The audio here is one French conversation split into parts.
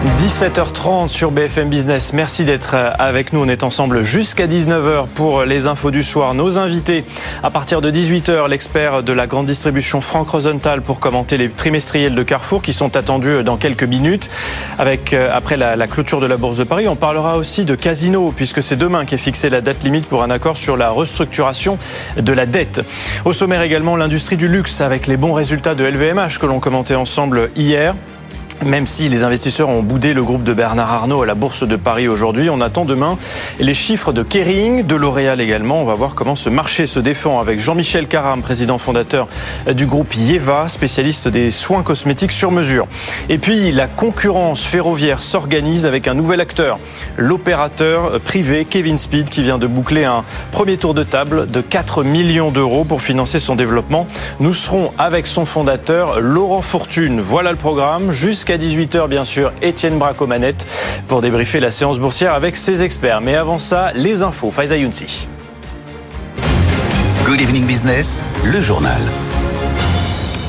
17h30 sur BFM Business. Merci d'être avec nous. On est ensemble jusqu'à 19h pour les infos du soir. Nos invités, à partir de 18h, l'expert de la grande distribution Franck Rosenthal pour commenter les trimestriels de Carrefour qui sont attendus dans quelques minutes. Avec, euh, après la, la clôture de la Bourse de Paris, on parlera aussi de Casino puisque c'est demain qu'est fixée la date limite pour un accord sur la restructuration de la dette. Au sommaire également, l'industrie du luxe avec les bons résultats de LVMH que l'on commentait ensemble hier. Même si les investisseurs ont boudé le groupe de Bernard Arnault à la Bourse de Paris aujourd'hui, on attend demain les chiffres de Kering, de L'Oréal également. On va voir comment ce marché se défend avec Jean-Michel Caram, président fondateur du groupe Yeva, spécialiste des soins cosmétiques sur mesure. Et puis la concurrence ferroviaire s'organise avec un nouvel acteur, l'opérateur privé Kevin Speed qui vient de boucler un premier tour de table de 4 millions d'euros pour financer son développement. Nous serons avec son fondateur Laurent Fortune. Voilà le programme jusqu'à à 18h, bien sûr, Étienne Bracomanette pour débriefer la séance boursière avec ses experts. Mais avant ça, les infos. Faiza Younsi. Good evening business, le journal.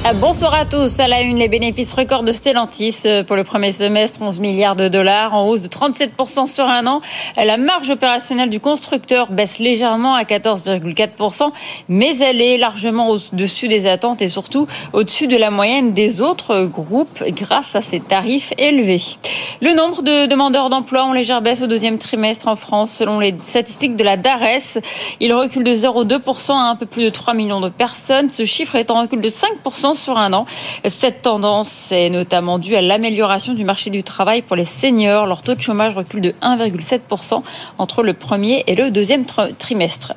Ah, bonsoir à tous. À la une, les bénéfices records de Stellantis euh, pour le premier semestre, 11 milliards de dollars, en hausse de 37% sur un an. La marge opérationnelle du constructeur baisse légèrement à 14,4%, mais elle est largement au-dessus des attentes et surtout au-dessus de la moyenne des autres groupes grâce à ces tarifs élevés. Le nombre de demandeurs d'emploi en légère baisse au deuxième trimestre en France, selon les statistiques de la DARES. Il recule de 0,2% à un peu plus de 3 millions de personnes. Ce chiffre est en recul de 5% sur un an. Cette tendance est notamment due à l'amélioration du marché du travail pour les seniors. Leur taux de chômage recule de 1,7% entre le premier et le deuxième trimestre.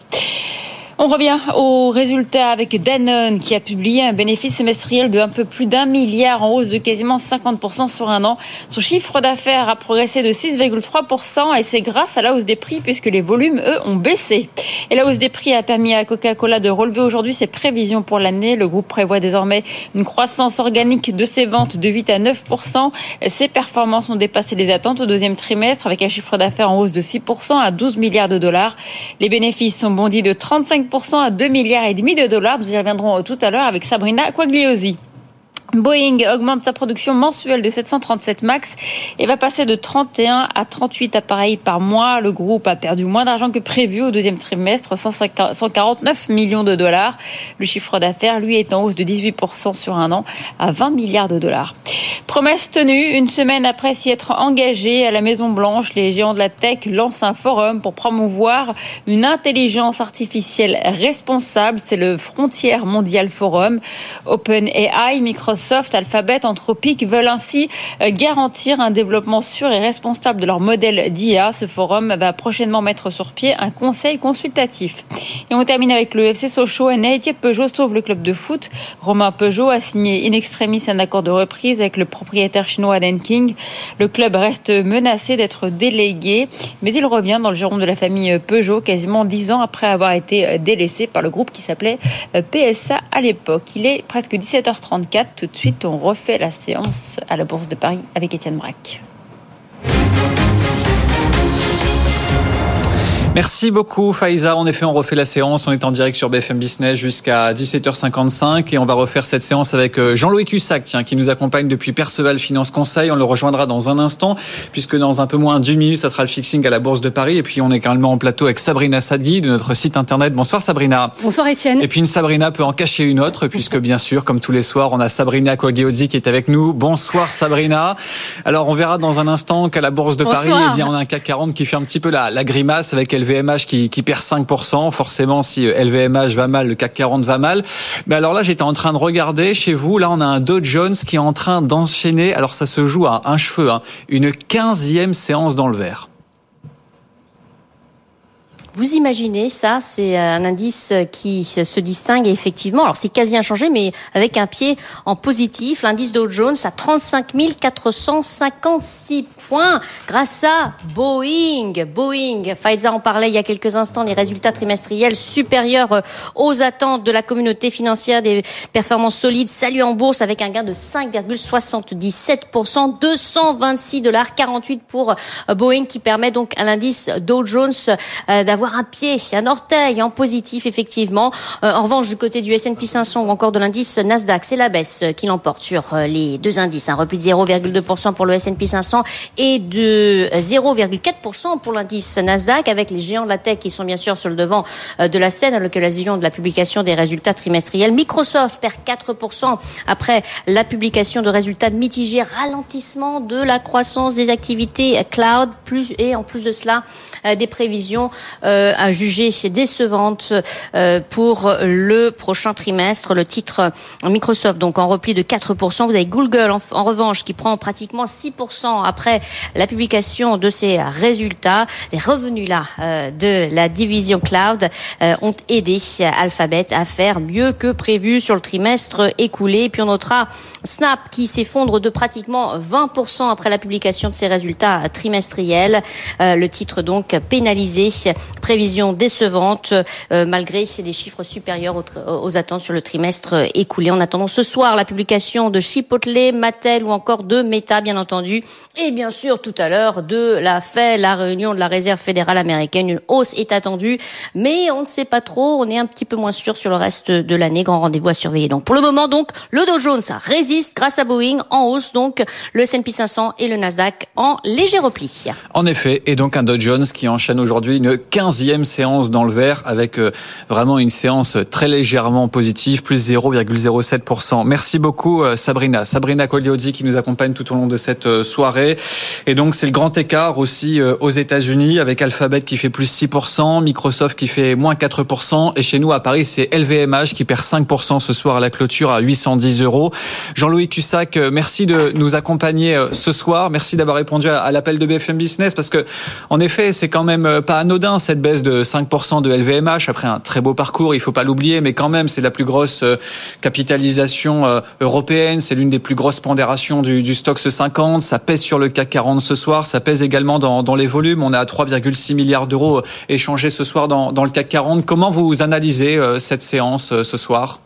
On revient aux résultats avec Danone qui a publié un bénéfice semestriel de un peu plus d'un milliard en hausse de quasiment 50% sur un an. Son chiffre d'affaires a progressé de 6,3% et c'est grâce à la hausse des prix puisque les volumes, eux, ont baissé. Et la hausse des prix a permis à Coca-Cola de relever aujourd'hui ses prévisions pour l'année. Le groupe prévoit désormais une croissance organique de ses ventes de 8 à 9%. Ses performances ont dépassé les attentes au deuxième trimestre avec un chiffre d'affaires en hausse de 6% à 12 milliards de dollars. Les bénéfices sont bondis de 35 à 2 milliards et demi de dollars. Nous y reviendrons tout à l'heure avec Sabrina Quagliosi. Boeing augmente sa production mensuelle de 737 MAX et va passer de 31 à 38 appareils par mois. Le groupe a perdu moins d'argent que prévu au deuxième trimestre, 149 millions de dollars. Le chiffre d'affaires, lui, est en hausse de 18% sur un an à 20 milliards de dollars. Promesse tenue, une semaine après s'y être engagé à la Maison Blanche, les géants de la tech lancent un forum pour promouvoir une intelligence artificielle responsable. C'est le Frontière Mondial Forum. OpenAI, Microsoft, Microsoft, Alphabet, Anthropic veulent ainsi euh, garantir un développement sûr et responsable de leur modèle d'IA. Ce forum va prochainement mettre sur pied un conseil consultatif. Et on termine avec le FC Sochaux. Un héritier Peugeot sauve le club de foot. Romain Peugeot a signé in extremis un accord de reprise avec le propriétaire chinois Dan King. Le club reste menacé d'être délégué, mais il revient dans le giron de la famille Peugeot quasiment dix ans après avoir été délaissé par le groupe qui s'appelait PSA à l'époque. Il est presque 17h34. De suite, on refait la séance à la Bourse de Paris avec Étienne Braque. Merci beaucoup Faiza. En effet, on refait la séance. On est en direct sur BFM Business jusqu'à 17h55 et on va refaire cette séance avec euh, Jean-Louis Cussac, tiens, qui nous accompagne depuis Perceval Finance Conseil. On le rejoindra dans un instant puisque dans un peu moins d'une minute, ça sera le fixing à la Bourse de Paris. Et puis, on est également en plateau avec Sabrina Sadgui de notre site internet. Bonsoir Sabrina. Bonsoir Étienne. Et puis, une Sabrina peut en cacher une autre puisque bien sûr, comme tous les soirs, on a Sabrina Cogliozzi qui est avec nous. Bonsoir Sabrina. Alors, on verra dans un instant qu'à la Bourse de Paris, eh bien, on a un CAC 40 qui fait un petit peu la, la grimace avec elle LVMH qui, qui perd 5%. Forcément, si LVMH va mal, le CAC 40 va mal. Mais alors là, j'étais en train de regarder chez vous. Là, on a un Dow Jones qui est en train d'enchaîner. Alors ça se joue à un cheveu, hein, une 15e séance dans le vert. Vous imaginez ça, c'est un indice qui se distingue effectivement. Alors c'est quasi inchangé, mais avec un pied en positif. L'indice Dow Jones à 35 456 points grâce à Boeing. Boeing, Faiza en parlait il y a quelques instants, les résultats trimestriels supérieurs aux attentes de la communauté financière, des performances solides, salut en bourse avec un gain de 5,77%, 226 dollars 48 pour Boeing qui permet donc à l'indice Dow Jones euh, un pied, un orteil en positif, effectivement. Euh, en revanche, du côté du S&P 500 ou encore de l'indice Nasdaq, c'est la baisse euh, qui l'emporte sur euh, les deux indices. Un repli de 0,2% pour le S&P 500 et de 0,4% pour l'indice Nasdaq, avec les géants de la tech qui sont bien sûr sur le devant de la scène à l'occasion de la publication des résultats trimestriels. Microsoft perd 4% après la publication de résultats mitigés, ralentissement de la croissance des activités cloud, plus et en plus de cela, des prévisions à juger décevante euh, pour le prochain trimestre. Le titre Microsoft, donc en repli de 4%. Vous avez Google, en, revanche, qui prend pratiquement 6% après la publication de ses résultats. Les revenus là euh, de la division cloud ont aidé Alphabet à faire mieux que prévu sur le trimestre écoulé. Puis on notera Snap qui s'effondre de pratiquement 20% après la publication de ses résultats trimestriels. le titre donc pénalisé prévisions décevantes euh, malgré des chiffres supérieurs aux, attentes sur le trimestre écoulé. En attendant ce soir la publication de Chipotle, Mattel ou encore de Meta, bien entendu, et bien sûr tout à l'heure de la Fed, la réunion de la Réserve fédérale américaine. Une hausse est attendue, mais on ne sait pas trop. On est un petit peu moins sûr sur le reste de l'année. Grand rendez-vous à surveiller. Donc pour le moment, donc le Dow Jones résiste grâce à Boeing en hausse. Donc le S&P 500 et le Nasdaq en léger repli. En effet, et donc un Dow Jones qui enchaîne aujourd'hui une 15e séance dans le vert avec euh, vraiment une séance très légèrement positive, plus 0,07%. Merci beaucoup euh, Sabrina. Sabrina Cogliozzi qui nous accompagne tout au long de cette euh, soirée. Et donc c'est le grand écart aussi aux États-Unis avec Alphabet qui fait plus 6%, Microsoft qui fait moins 4%. Et chez nous à Paris, c'est LVMH qui perd 5% ce soir à la clôture à 810 euros. Jean-Louis Cussac, merci de nous accompagner ce soir. Merci d'avoir répondu à l'appel de BFM Business parce que en effet, c'est quand même pas anodin cette baisse de 5% de LVMH après un très beau parcours, il faut pas l'oublier, mais quand même c'est la plus grosse euh, capitalisation euh, européenne, c'est l'une des plus grosses pondérations du, du Stoxx 50, ça pèse sur le CAC 40 ce soir, ça pèse également dans, les volumes, on à 3,6 milliards d'euros échangés ce soir dans, dans le CAC 40. Comment vous analysez euh, cette séance ce soir?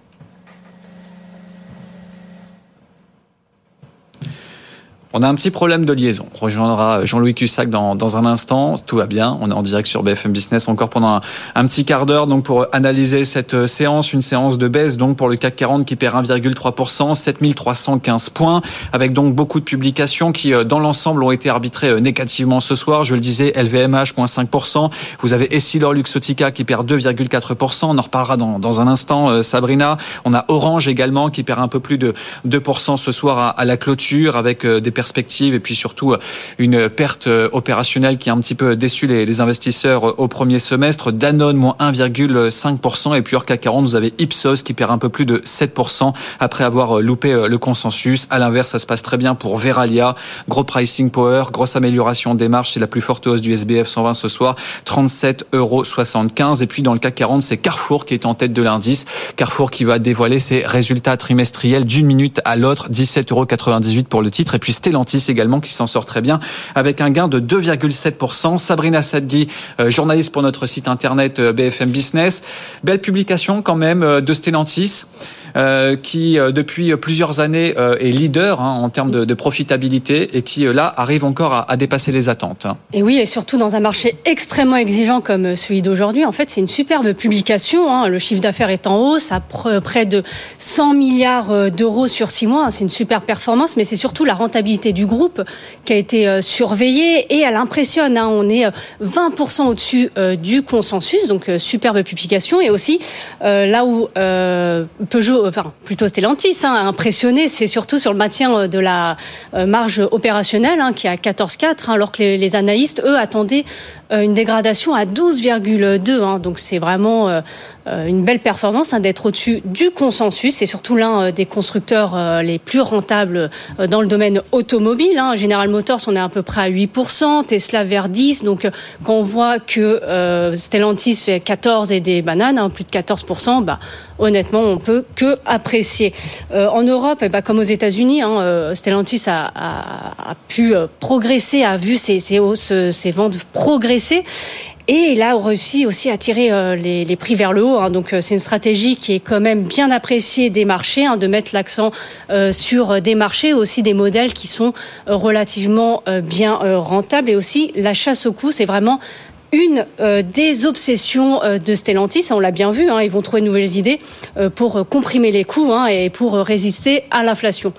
On a un petit problème de liaison. On rejoindra Jean-Louis Cussac dans, un instant. Tout va bien. On est en direct sur BFM Business encore pendant un, petit quart d'heure donc pour analyser cette euh, séance, une séance de baisse donc pour le CAC 40 qui perd 1,3%, 7315 points, avec donc beaucoup de publications qui euh, dans l'ensemble ont été arbitrées euh, négativement ce soir. Je le disais, LVMH moins 5%. Vous avez Essilor Luxotica qui perd 2,4%. On en reparlera dans, dans un instant, Sabrina. On a Orange également qui perd un peu plus de 2% ce soir à, à la clôture avec des et puis surtout euh, une perte euh, opérationnelle qui a un petit peu déçu les, investisseurs euh, au premier semestre. Danone moins 1,5% et puis hors CAC 40, vous avez Ipsos qui perd un peu plus de 7% après avoir loupé le consensus. À l'inverse, ça se passe très bien pour Veralia. Gros pricing power, grosse amélioration des marges. C'est la plus forte hausse du SBF 120 ce soir, 37,75 euros. Et puis dans le CAC 40, c'est Carrefour qui est en tête de l'indice. Carrefour qui va dévoiler ses résultats trimestriels d'une minute à l'autre, 17,98 euros pour le titre. Et puis Stellantis également qui s'en sort très bien avec un gain de 2,7%. Sabrina Sadghi, euh, journaliste pour notre site internet euh, BFM Business. Belle publication quand même euh, de Stellantis. Euh, qui euh, depuis plusieurs années euh, est leader hein, en termes de, profitabilité et qui là arrive encore à, dépasser les attentes. Et oui, et surtout dans un marché extrêmement exigeant comme celui d'aujourd'hui. En fait, c'est une superbe publication. Hein. Le chiffre d'affaires est en hausse à près de 100 milliards d'euros sur six mois. C'est une super performance, mais c'est surtout la rentabilité du groupe qui a été surveillée et elle impressionne. Hein. On est 20% au-dessus du consensus, donc superbe publication. Et aussi là où Peugeot enfin plutôt Stellantis, hein, impressionné, c'est surtout sur le maintien euh, de la euh, marge opérationnelle hein, qui est à 14,4, hein, alors que les, analystes, eux, attendaient une dégradation à 12,2. Hein. donc c'est vraiment une belle performance hein, d'être au-dessus du consensus. C'est surtout l'un des constructeurs les plus rentables dans le domaine automobile. Hein. General Motors, on est à peu près à 8%, Tesla vers 10. Donc quand on voit que Stellantis fait 14 et des bananes, hein, plus de 14%, bah, honnêtement, on peut que apprécier. en Europe, eh bah, comme aux États-Unis, hein, Stellantis a, pu progresser, a vu ses ventes progresser. Et il a réussi aussi à tirer euh, les, prix vers le haut. Hein. Donc euh, c'est une stratégie qui est quand même bien appréciée des marchés, hein, de mettre l'accent euh, sur des marchés, aussi des modèles qui sont relativement bien rentables. Et aussi la chasse au coût, c'est vraiment une euh, des obsessions euh, de Stellantis, on l'a bien vu, hein, ils vont trouver de nouvelles idées euh, pour comprimer les coûts hein, et pour résister à l'inflation.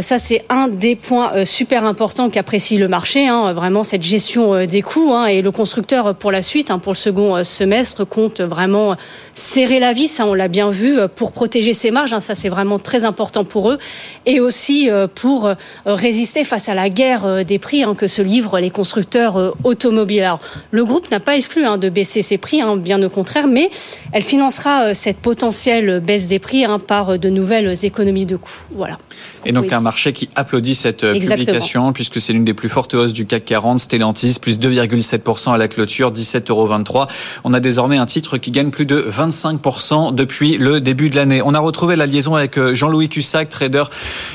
ça, c'est un des points super importants qu'apprécie le marché, hein, vraiment cette gestion des coûts. et le constructeur, pour la suite, pour le second semestre, compte vraiment serrer la vis, on l'a bien vu, pour protéger ses marges. ça, c'est vraiment très important pour eux. Et aussi pour résister face à la guerre des prix que se livrent les constructeurs automobiles. Le groupe n'a pas exclu hein, de baisser ses prix, hein, bien au contraire, mais elle financera euh, cette potentielle baisse des prix hein, par euh, de nouvelles économies de coûts. Voilà. Et donc un marché qui applaudit cette euh, publication puisque c'est l'une des plus fortes hausses du CAC 40, Stellantis plus 2,7% à la clôture, 17,23 euros. On a désormais un titre qui gagne plus de 25% depuis le début de l'année. On a retrouvé la liaison avec Jean-Louis Cussac, trader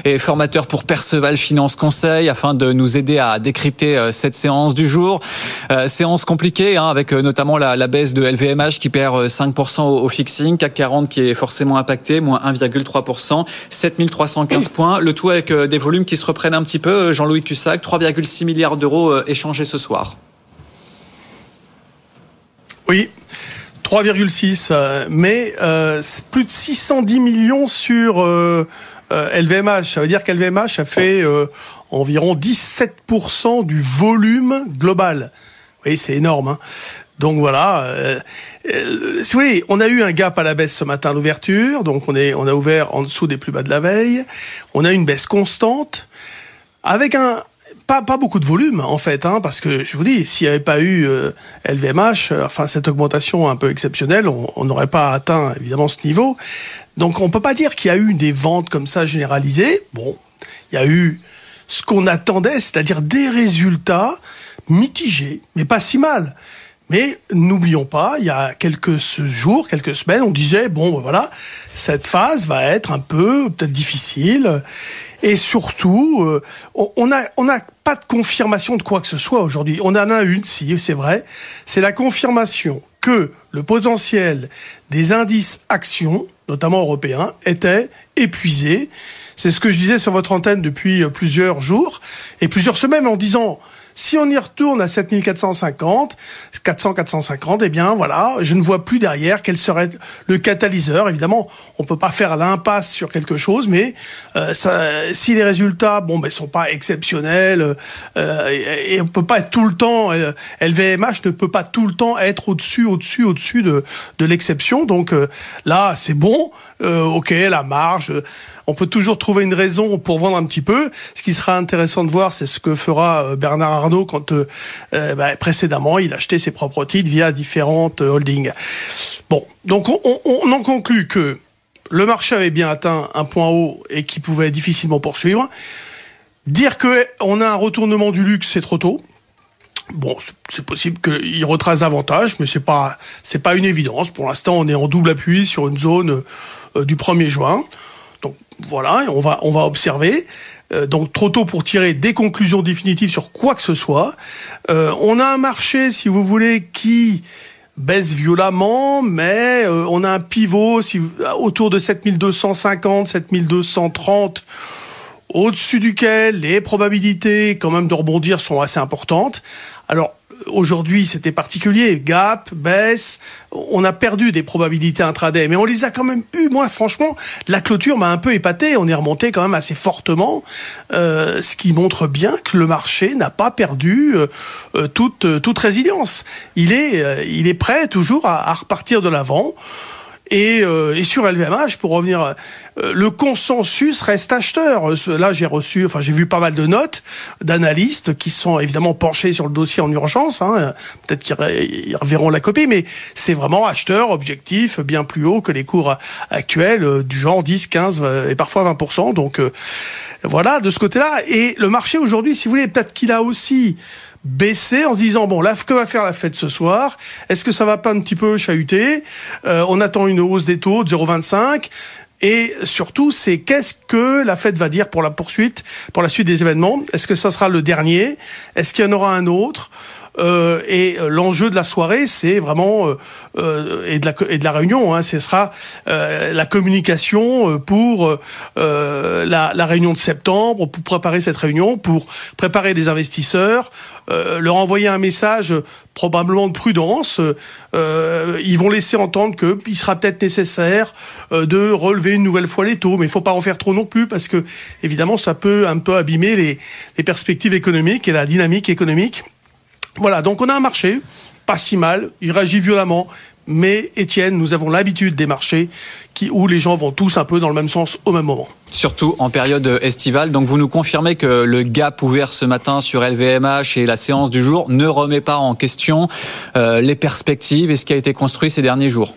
et formateur pour Perceval Finance Conseil afin de nous aider à décrypter cette séance du jour. séance compliquée Hein, avec euh, notamment la, baisse de LVMH qui perd 5% euh, au, fixing, CAC 40 qui est forcément impacté, moins 1,3%, 7315 points, le tout avec euh, des volumes qui se reprennent un petit peu. Jean-Louis Cussac, 3,6 milliards d'euros échangés ce soir. Oui, 3,6, mais plus de 610 millions sur LVMH. Ça veut dire qu'LVMH a fait environ 17% du volume global. Oui, c'est énorme. Hein. Donc voilà. Euh, euh, voulez, on a eu un gap à la baisse ce matin à l'ouverture. Donc on est, on a ouvert en dessous des plus bas de la veille. On a une baisse constante avec un pas, beaucoup de volume en fait, hein, parce que je vous dis, s'il n'y avait pas eu LVMH, euh, enfin cette augmentation un peu exceptionnelle, on n'aurait pas atteint évidemment ce niveau. Donc on peut pas dire qu'il y a eu des ventes comme ça généralisées. Bon, il y a eu ce qu'on attendait, c'est-à-dire des résultats mitigé, mais pas si mal. Mais n'oublions pas, il y a quelques jours, quelques semaines, on disait bon, ben voilà, cette phase va être un peu peut-être difficile, et surtout, euh, on n'a on a pas de confirmation de quoi que ce soit aujourd'hui. On en a une, si c'est vrai, c'est la confirmation que le potentiel des indices actions, notamment européens, était épuisé. C'est ce que je disais sur votre antenne depuis plusieurs jours et plusieurs semaines en disant si on y retourne à 7450, 400, 450, eh bien voilà, je ne vois plus derrière quel serait le catalyseur. Évidemment, on peut pas faire l'impasse sur quelque chose, mais euh, ça, si les résultats, bon, ben, sont pas exceptionnels, euh, et, on peut pas être tout le temps, LVMH euh, ne peut pas tout le temps être au-dessus, au-dessus, au-dessus de, de l'exception. Donc euh, là, c'est bon, ok, la marge on peut toujours trouver une raison pour vendre un petit peu. Ce qui sera intéressant de voir, c'est ce que fera euh, Bernard Arnault quand euh, euh, bah, précédemment il achetait ses propres titres via différentes holdings. Bon, donc on, en conclut que le marché avait bien atteint un point haut et qui pouvait difficilement poursuivre. Dire que on a un retournement du luxe, c'est trop tôt. Bon, c'est possible qu'il retrace davantage, mais c'est pas c'est pas une évidence. Pour l'instant, on est en double appui sur une zone du 1er juin. Donc voilà, on va, observer. Euh, donc trop tôt pour tirer des conclusions définitives sur quoi que ce soit. Euh, on a un marché, si vous voulez, qui baisse violemment, mais euh, on a un pivot autour de 7250, 7230 au-dessus duquel les probabilités quand même de rebondir sont assez importantes. Alors Aujourd'hui, c'était particulier. Gap, baisse. On a perdu des probabilités intraday, mais on les a quand même eu. Moi, franchement, la clôture m'a un peu épaté. On est remonté quand même assez fortement, euh, ce qui montre bien que le marché n'a pas perdu euh, euh, toute toute résilience. Il est prêt toujours à repartir de l'avant. Et, euh, et sur LVMH, pour revenir, euh, le consensus reste acheteur. Là, j'ai reçu, enfin, j'ai vu pas mal de notes d'analystes qui sont évidemment penchés sur le dossier en urgence. Hein. Peut-être qu'ils reverront la copie, mais c'est vraiment acheteur objectif, bien plus haut que les cours actuels, euh, du genre 10, 15 et parfois 20%. Donc voilà, de ce côté-là. Et le marché aujourd'hui, si vous voulez, peut-être qu'il a aussi baisser en se disant bon là que va faire la fête ce soir? Est-ce que ça va pas un petit peu chahuter? Euh, On attend une hausse des taux de 0,25 et surtout, c'est qu'est-ce que la fête va dire pour la poursuite, pour la suite des événements? Est-ce que ça sera le dernier? Est-ce qu'il y en aura un autre? Euh, et euh, l'enjeu de la soirée, c'est vraiment euh, euh, et de la et de la réunion. Hein, ce sera euh, la communication pour la, la, réunion de septembre, pour préparer cette réunion, pour préparer les investisseurs, leur envoyer un message probablement de prudence. ils vont laisser entendre qu'il sera peut-être nécessaire de relever une nouvelle fois les taux, mais il faut pas en faire trop non plus parce que évidemment ça peut un peu abîmer les, les perspectives économiques et la dynamique économique. Voilà, donc on a un marché, pas si mal, il réagit violemment, mais Étienne, nous avons l'habitude des marchés qui, où les gens vont tous un peu dans le même sens au même moment. Surtout en période estivale. Donc vous nous confirmez que le gap ouvert ce matin sur LVMH et la séance du jour ne remet pas en question euh, les perspectives et ce qui a été construit ces derniers jours.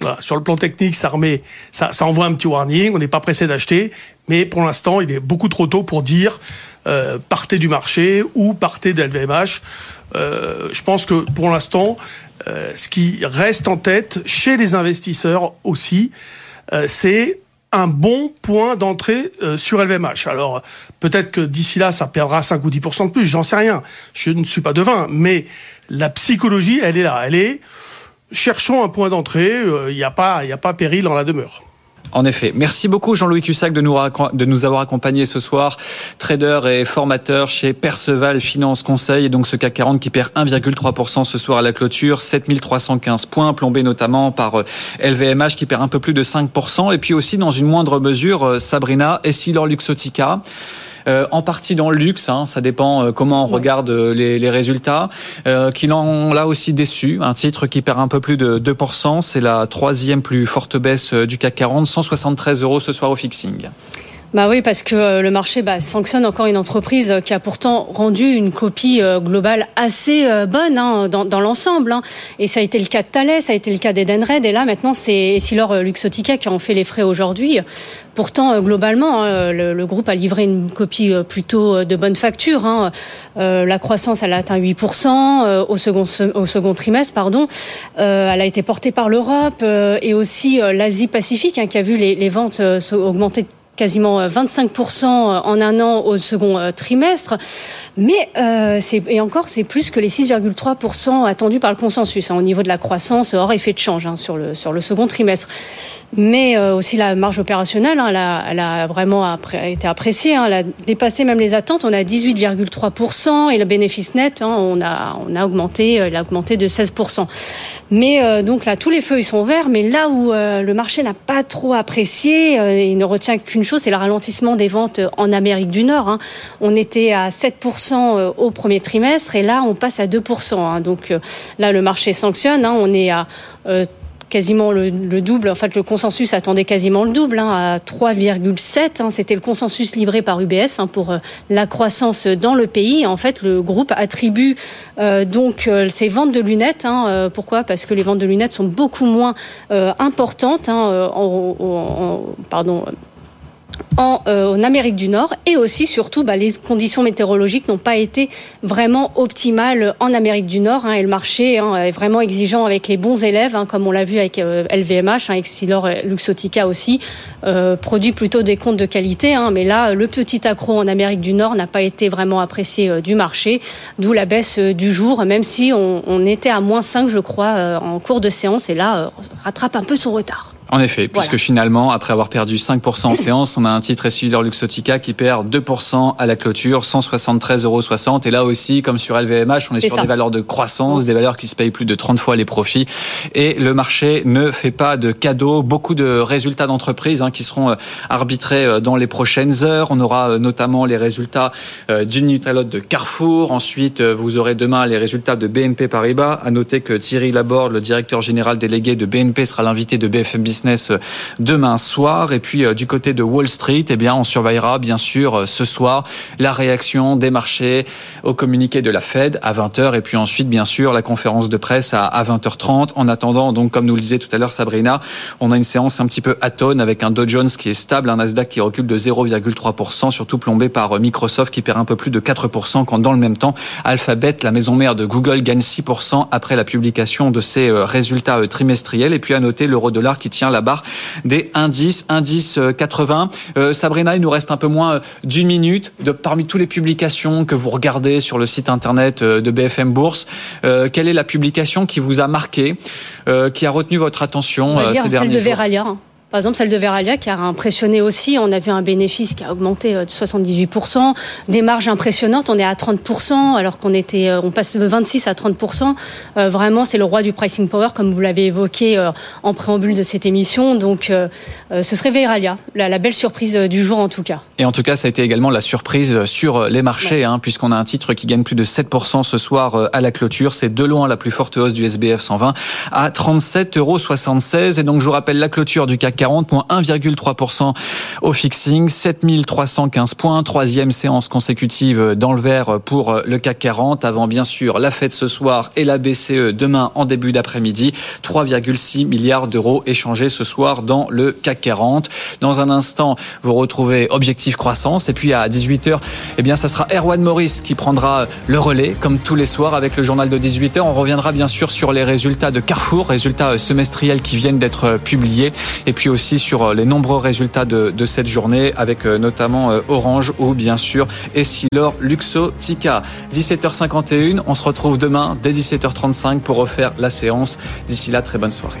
Voilà, sur le plan technique, ça remet, ça, ça envoie un petit warning. On n'est pas pressé d'acheter, mais pour l'instant, il est beaucoup trop tôt pour dire euh, partez du marché ou partez d'LVMH. Euh, je pense que pour l'instant, euh, ce qui reste en tête chez les investisseurs aussi, euh, c'est un bon point d'entrée euh, sur LVMH. Alors peut-être que d'ici là, ça perdra 5 ou 10% de plus, j'en sais rien. Je ne suis pas devin, mais la psychologie, elle est là. Elle est cherchons un point d'entrée, il euh, n'y a, pas, y a pas péril dans la demeure. En effet. Merci beaucoup Jean-Louis Cussac de nous, avoir accompagnés ce soir. Trader et formateur chez Perceval Finance Conseil. Et donc ce CAC 40 qui perd 1,3% ce soir à la clôture. 7315 points, plombés notamment par LVMH euh, qui perd un peu plus de 5%. Et puis aussi dans une moindre mesure, euh, Sabrina, Essilor Luxotica. Euh, en partie dans le luxe, hein, ça dépend euh, comment on regarde euh, les, les résultats, qui l'ont là aussi déçu. Un titre qui perd un peu plus de 2%, c'est la troisième plus forte baisse du CAC 40, 173 euros ce soir au fixing. Bah oui, parce que euh, le marché bah, sanctionne encore une entreprise qui a pourtant rendu une copie euh, globale assez euh, bonne hein, dans, dans l'ensemble. Hein. Et ça a été le cas de Thales, ça a été le cas d'Edenred. Et là, maintenant, c'est Essilor Luxotica qui en fait les frais aujourd'hui. Pourtant, globalement, hein, le, le, groupe a livré une copie plutôt de bonne facture. Hein. Euh, la croissance, elle a atteint 8% au, second, au second trimestre. pardon. Euh, elle a été portée par l'Europe et aussi l'Asie-Pacifique, hein, qui a vu les, les ventes augmenter quasiment 25% euh, en un an au second euh, trimestre. Mais euh, et encore, c'est plus que les 6,3% attendus par le consensus hein, au niveau de la croissance hors effet de change hein, sur, le, sur le second trimestre mais euh, aussi la marge opérationnelle, hein, elle, a, elle, a, vraiment été appréciée, hein, elle a dépassé même les attentes, on a 18,3% et le bénéfice net, hein, on, a, on a augmenté, euh, il a augmenté de 16%. Mais euh, donc là, tous les feux ils sont verts, mais là où euh, le marché n'a pas trop apprécié, euh, il ne retient qu'une chose, c'est le ralentissement des ventes en Amérique du Nord. Hein. On était à 7% au premier trimestre et là on passe à 2%. Hein. Donc là le marché sanctionne, hein. on est à quasiment le, le, double. En fait, le consensus attendait quasiment le double, hein, à 3,7. Hein, C'était le consensus livré par UBS hein, pour euh, la croissance dans le pays. En fait, le groupe attribue euh, donc euh, ses ventes de lunettes. Euh, pourquoi? Parce que les ventes de lunettes sont beaucoup moins importantes. Pardon en, euh, en, Amérique du Nord et aussi surtout bah, les conditions météorologiques n'ont pas été vraiment optimales en Amérique du Nord hein, et le marché hein, est vraiment exigeant avec les bons élèves hein, comme on l'a vu avec euh, LVMH, avec Silor Luxotica aussi euh, produit plutôt des comptes de qualité mais là le petit accro en Amérique du Nord n'a pas été vraiment apprécié euh, du marché d'où la baisse euh, du jour même si on, on, était à moins 5 je crois en cours de séance et là rattrape un peu son retard. En effet, puisque finalement, après avoir perdu 5% en séance, on a un titre Essilor Luxotica qui perd 2% à la clôture, 173,60 euros. Et là aussi, comme sur LVMH, on est, sur des valeurs de croissance, des valeurs qui se payent plus de 30 fois les profits. Et le marché ne fait pas de cadeaux. Beaucoup de résultats d'entreprise hein, qui seront euh, arbitrés euh, dans les prochaines heures. On aura euh, notamment les résultats d'une Nutalote de Carrefour. Ensuite, vous aurez demain les résultats de BNP Paribas. À noter que Thierry Laborde, le directeur général délégué de BNP, sera l'invité de BFM Business demain soir. Et puis, du côté de Wall Street, eh bien, on surveillera bien sûr ce soir la réaction des marchés au communiqué de la Fed à 20h. Et puis ensuite, bien sûr, la conférence de presse à 20h30. En attendant, donc, comme nous le disait tout à l'heure Sabrina, on a une séance un petit peu atone avec un Dow Jones qui est stable, un Nasdaq qui recule de 0,3%, surtout plombé par Microsoft qui perd un peu plus de 4%, quand dans le même temps, Alphabet, la maison mère de Google, gagne 6% après la publication de ses euh, résultats euh, trimestriels. Et puis à noter l'euro-dollar qui tient la barre des indices, indice 80. Euh, Sabrina, il nous reste un peu moins d'une minute. De, parmi toutes les publications que vous regardez sur le site internet de BFM Bourse, quelle est la publication qui vous a marqué, qui a retenu votre attention ces derniers jours? Veralia. Par exemple, celle de Veralia qui a impressionné aussi. On a vu un bénéfice qui a augmenté euh, de 78%, des marges impressionnantes. On est à 30% alors qu'on était, euh, on passe de 26 à 30%. Euh, vraiment, c'est le roi du pricing power, comme vous l'avez évoqué en préambule de cette émission. Donc, ce serait Veralia, la, belle surprise du jour en tout cas. Et en tout cas, ça a été également la surprise sur les marchés, hein, puisqu'on a un titre qui gagne plus de 7% ce soir à la clôture. C'est de loin la plus forte hausse du SBF 120 à 37,76 euros. Et donc, je vous rappelle la clôture du CAC 40, moins 1,3% au fixing, 7315 points, troisième séance consécutive dans le vert pour le CAC 40, avant bien sûr la fête ce soir et la BCE demain en début d'après-midi, 3,6 milliards d'euros échangés ce soir dans le CAC 40. Dans un instant, vous retrouvez Objectif Croissance. Et puis à 18h, eh bien ça sera Erwan Morris qui prendra le relais comme tous les soirs avec le journal de 18h. On reviendra bien sûr sur les résultats de Carrefour, résultats semestriels qui viennent d'être publiés. Et puis aussi sur euh, les nombreux résultats de, cette journée avec euh, notamment euh, Orange ou bien sûr Essilor Luxotica. 17h51, on se retrouve demain dès 17h35 pour refaire la séance. D'ici là, très bonne soirée.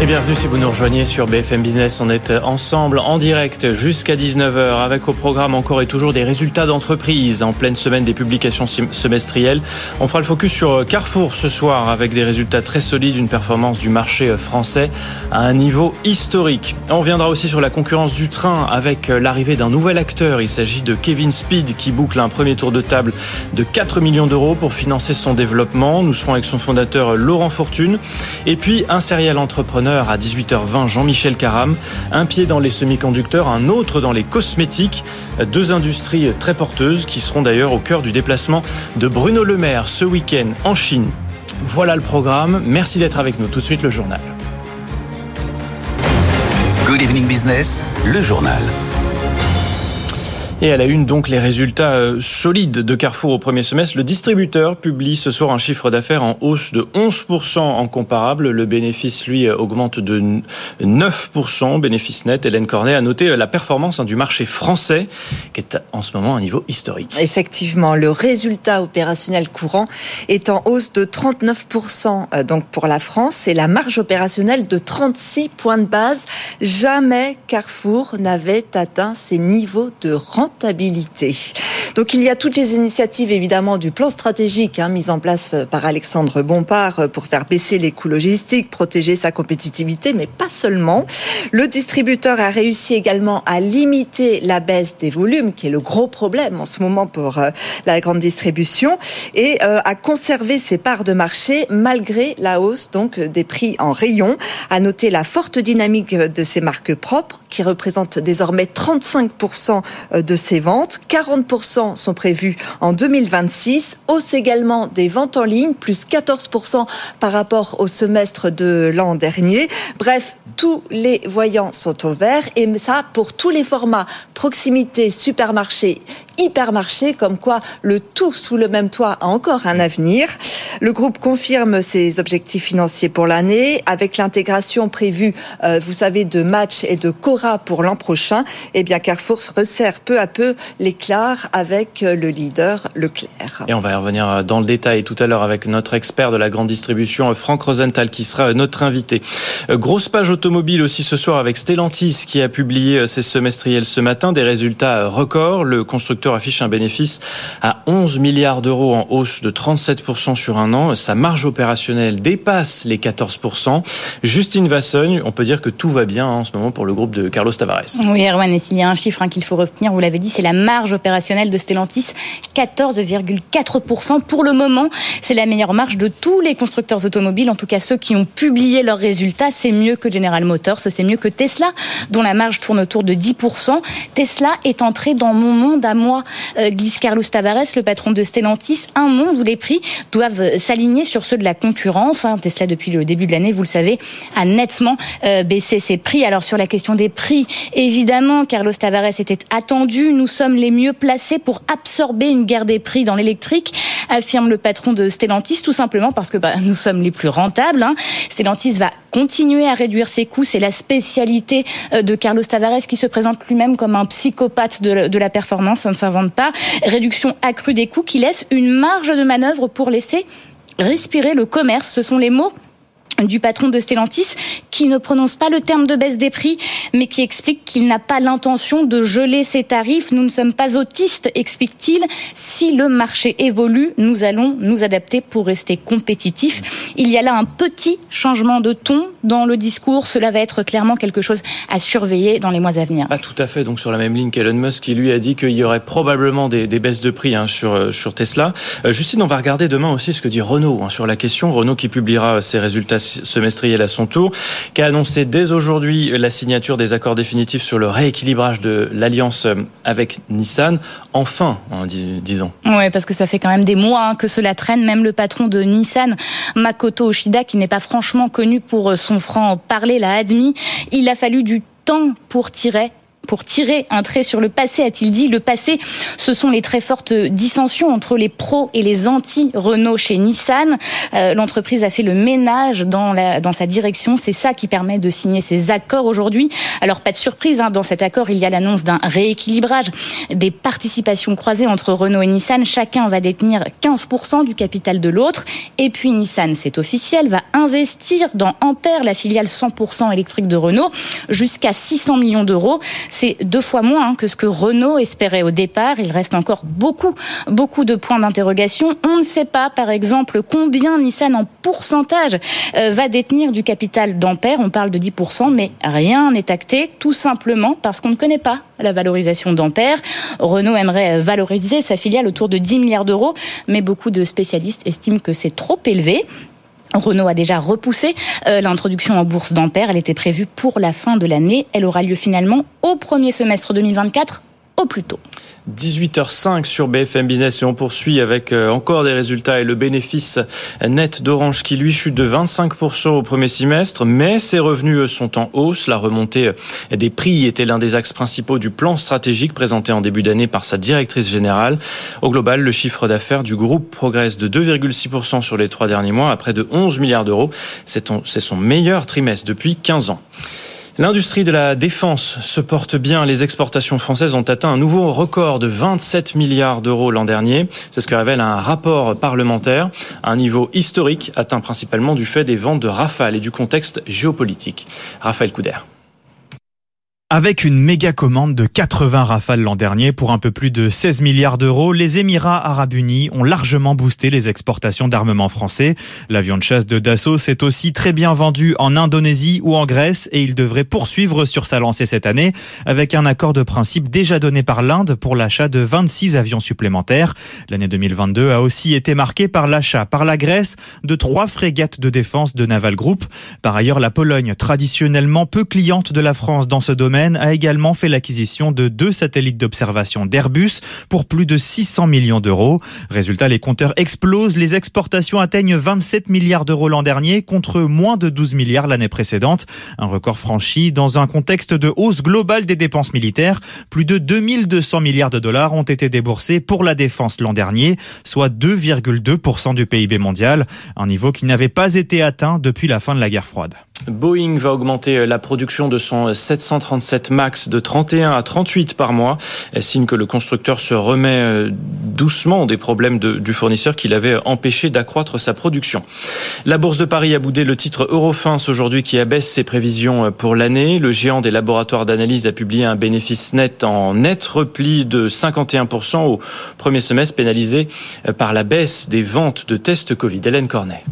Et bienvenue si vous nous rejoignez sur BFM Business. On est ensemble en direct jusqu'à 19h avec au programme encore et toujours des résultats d'entreprise en pleine semaine des publications semestrielles. On fera le focus sur Carrefour ce soir avec des résultats très solides, une performance du marché français à un niveau historique. On viendra aussi sur la concurrence du train avec l'arrivée d'un nouvel acteur. Il s'agit de Kevin Speed qui boucle un premier tour de table de 4 millions d'euros pour financer son développement. Nous serons avec son fondateur Laurent Fortune et puis un serial entrepreneur à 18h20 Jean-Michel Caram. Un pied dans les semi-conducteurs, un autre dans les cosmétiques. Deux industries très porteuses qui seront d'ailleurs au cœur du déplacement de Bruno Le Maire ce week-end en Chine. Voilà le programme. Merci d'être avec nous. Tout de suite le journal. Good Evening Business, le journal. Et à la une, donc, les résultats euh, solides de Carrefour au premier semestre. Le distributeur publie ce soir un chiffre d'affaires en hausse de 11% en comparable. Le bénéfice, lui, augmente de 9%, bénéfice net. Hélène Cornet a noté euh, la performance hein, du marché français, qui est en ce moment à un niveau historique. Effectivement, le résultat opérationnel courant est en hausse de 39% euh, donc pour la France et la marge opérationnelle de 36 points de base. Jamais Carrefour n'avait atteint ces niveaux de rentabilité donc il y a toutes les initiatives évidemment du plan stratégique hein, mis en place euh, par Alexandre Bompard euh, pour faire baisser les coûts logistiques, protéger sa compétitivité, mais pas seulement. Le distributeur a réussi également à limiter la baisse des volumes, qui est le gros problème en ce moment pour euh, la grande distribution, et à conserver ses parts de marché malgré la hausse donc des prix en rayon. À noter la forte dynamique de ses marques propres, qui représentent désormais 35% de ses ventes, 40% 10% sont prévus en 2026. Hausse également des ventes en ligne, plus 14% par rapport au semestre de l'an dernier. Bref, tous les voyants sont au vert et ça pour tous les formats proximité, supermarché, hypermarché, comme quoi le tout sous le même toit a encore un avenir. Le groupe confirme ses objectifs financiers pour l'année avec l'intégration prévue, euh, vous savez, de Match et de Cora pour l'an prochain. Eh bien, Carrefour se resserre peu à peu l'éclat avec euh, le leader Leclerc. Et on va y revenir dans le détail tout à l'heure avec notre expert de la grande distribution, Franck Rosenthal, qui sera notre invité. Euh, grosse page automobile aussi ce soir avec Stellantis qui a publié ses semestriels ce matin, des résultats records. Le constructeur affiche un bénéfice à 11 milliards d'euros en hausse de 37% sur un an. Sa marge opérationnelle dépasse les 14%. Justine Vassogne, on peut dire que tout va bien en ce moment pour le groupe de Carlos Tavares. Oui, Erwan, et s'il y a un chiffre hein, qu'il faut retenir, vous l'avez dit, c'est la marge opérationnelle de Stellantis, 14,4%. Pour le moment, c'est la meilleure marge de tous les constructeurs automobiles, en tout cas ceux qui ont publié leurs résultats. C'est mieux que General Motors, c'est mieux que Tesla, dont la marge tourne autour de 10%. Tesla est entré dans mon monde à moi, euh, glisse Carlos Tavares, le patron de Stellantis, un monde où les prix doivent s'aligner sur ceux de la concurrence. Hein. Tesla, depuis le début de l'année, vous le savez, a nettement euh, baissé ses prix. Alors sur la question des prix, évidemment, Carlos Tavares était attendu. Nous sommes les mieux placés pour absorber une guerre des prix dans l'électrique, affirme le patron de Stellantis, tout simplement parce que bah, nous sommes les plus rentables. Hein. Stellantis va continuer à réduire ses coûts. C'est la spécialité euh, de Carlos Tavares qui se présente lui-même comme un psychopathe de la performance. S'invente pas. Réduction accrue des coûts qui laisse une marge de manœuvre pour laisser respirer le commerce. Ce sont les mots du patron de Stellantis qui ne prononce pas le terme de baisse des prix mais qui explique qu'il n'a pas l'intention de geler ses tarifs. Nous ne sommes pas autistes, explique-t-il. Si le marché évolue, nous allons nous adapter pour rester compétitifs. Il y a là un petit changement de ton dans le discours. Cela va être clairement quelque chose à surveiller dans les mois à venir. Pas tout à fait. Donc sur la même ligne qu'Elon Musk qui lui a dit qu'il y aurait probablement des, baisses de prix hein, sur, euh, sur Tesla. Euh, Justine, on va regarder demain aussi ce que dit Renault hein, sur la question. Renault qui publiera ses résultats semestriel à son tour, qui a annoncé dès aujourd'hui la signature des accords définitifs sur le rééquilibrage de l'alliance avec Nissan. Enfin, hein, disons. Oui, parce que ça fait quand même des mois hein, que cela traîne. Même le patron de Nissan, Makoto Oshida, qui n'est pas franchement connu pour son franc parler, l'a admis. Il a fallu du temps pour tirer pour tirer un trait sur le passé, a-t-il dit. Le passé, ce sont les très fortes dissensions entre les pros et les anti-Renault chez Nissan. Euh, l'entreprise a fait le ménage dans, la, dans sa direction. C'est ça qui permet de signer ces accords aujourd'hui. Alors, pas de surprise, hein, dans cet accord, il y a l'annonce d'un rééquilibrage des participations croisées entre Renault et Nissan. Chacun va détenir 15% du capital de l'autre. Et puis, Nissan, c'est officiel, va investir dans Ampère, la filiale 100% électrique de Renault, jusqu'à 600 millions d'euros. C'est deux fois moins hein, que ce que Renault espérait au départ. Il reste encore beaucoup, beaucoup de points d'interrogation. On ne sait pas, par exemple, combien Nissan en pourcentage euh, va détenir du capital d'Ampère. On parle de 10%, mais rien n'est acté, tout simplement parce qu'on ne connaît pas la valorisation d'Ampère. Renault aimerait valoriser sa filiale autour de 10 milliards d'euros, mais beaucoup de spécialistes estiment que c'est trop élevé. Renault a déjà repoussé euh, l'introduction en bourse d'Ampère. Elle était prévue pour la fin de l'année. Elle aura lieu finalement au premier semestre 2024 au plus tôt. 18h05 sur BFM Business et on poursuit avec euh, encore des résultats et le bénéfice net d'Orange qui lui chute de 25% au premier semestre, mais ses revenus sont en hausse. La remontée des prix était l'un des axes principaux du plan stratégique présenté en début d'année par sa directrice générale. Au global, le chiffre d'affaires du groupe progresse de 2,6% sur les trois derniers mois à près de 11 milliards d'euros. C'est son meilleur trimestre depuis 15 ans. L'industrie de la défense se porte bien. Les exportations françaises ont atteint un nouveau record de 27 milliards d'euros l'an dernier. C'est ce que révèle un rapport parlementaire. Un niveau historique atteint principalement du fait des ventes de Rafale et du contexte géopolitique. Raphaël Couder. Avec une méga commande de 80 rafales l'an dernier pour un peu plus de 16 milliards d'euros, les Émirats arabes unis ont largement boosté les exportations d'armement français. L'avion de chasse de Dassault s'est aussi très bien vendu en Indonésie ou en Grèce et il devrait poursuivre sur sa lancée cette année avec un accord de principe déjà donné par l'Inde pour l'achat de 26 avions supplémentaires. L'année 2022 a aussi été marquée par l'achat par la Grèce de trois frégates de défense de Naval Group. Par ailleurs, la Pologne, traditionnellement peu cliente de la France dans ce domaine, a également fait l'acquisition de deux satellites d'observation d'Airbus pour plus de 600 millions d'euros. Résultat, les compteurs explosent. Les exportations atteignent 27 milliards d'euros l'an dernier contre moins de 12 milliards l'année précédente. Un record franchi dans un contexte de hausse globale des dépenses militaires. Plus de 2200 milliards de dollars ont été déboursés pour la défense l'an dernier, soit 2,2% du PIB mondial, un niveau qui n'avait pas été atteint depuis la fin de la guerre froide. Boeing va augmenter la production de son 737 MAX de 31 à 38 par mois, signe que le constructeur se remet euh, doucement des problèmes du fournisseur qui l'avait empêché d'accroître sa production. La Bourse de Paris a boudé le titre Eurofins aujourd'hui qui abaisse ses prévisions pour l'année. Le géant des laboratoires d'analyse a publié un bénéfice net en net repli de 51% au premier semestre pénalisé par la baisse des ventes de tests Covid. Hélène Cornet.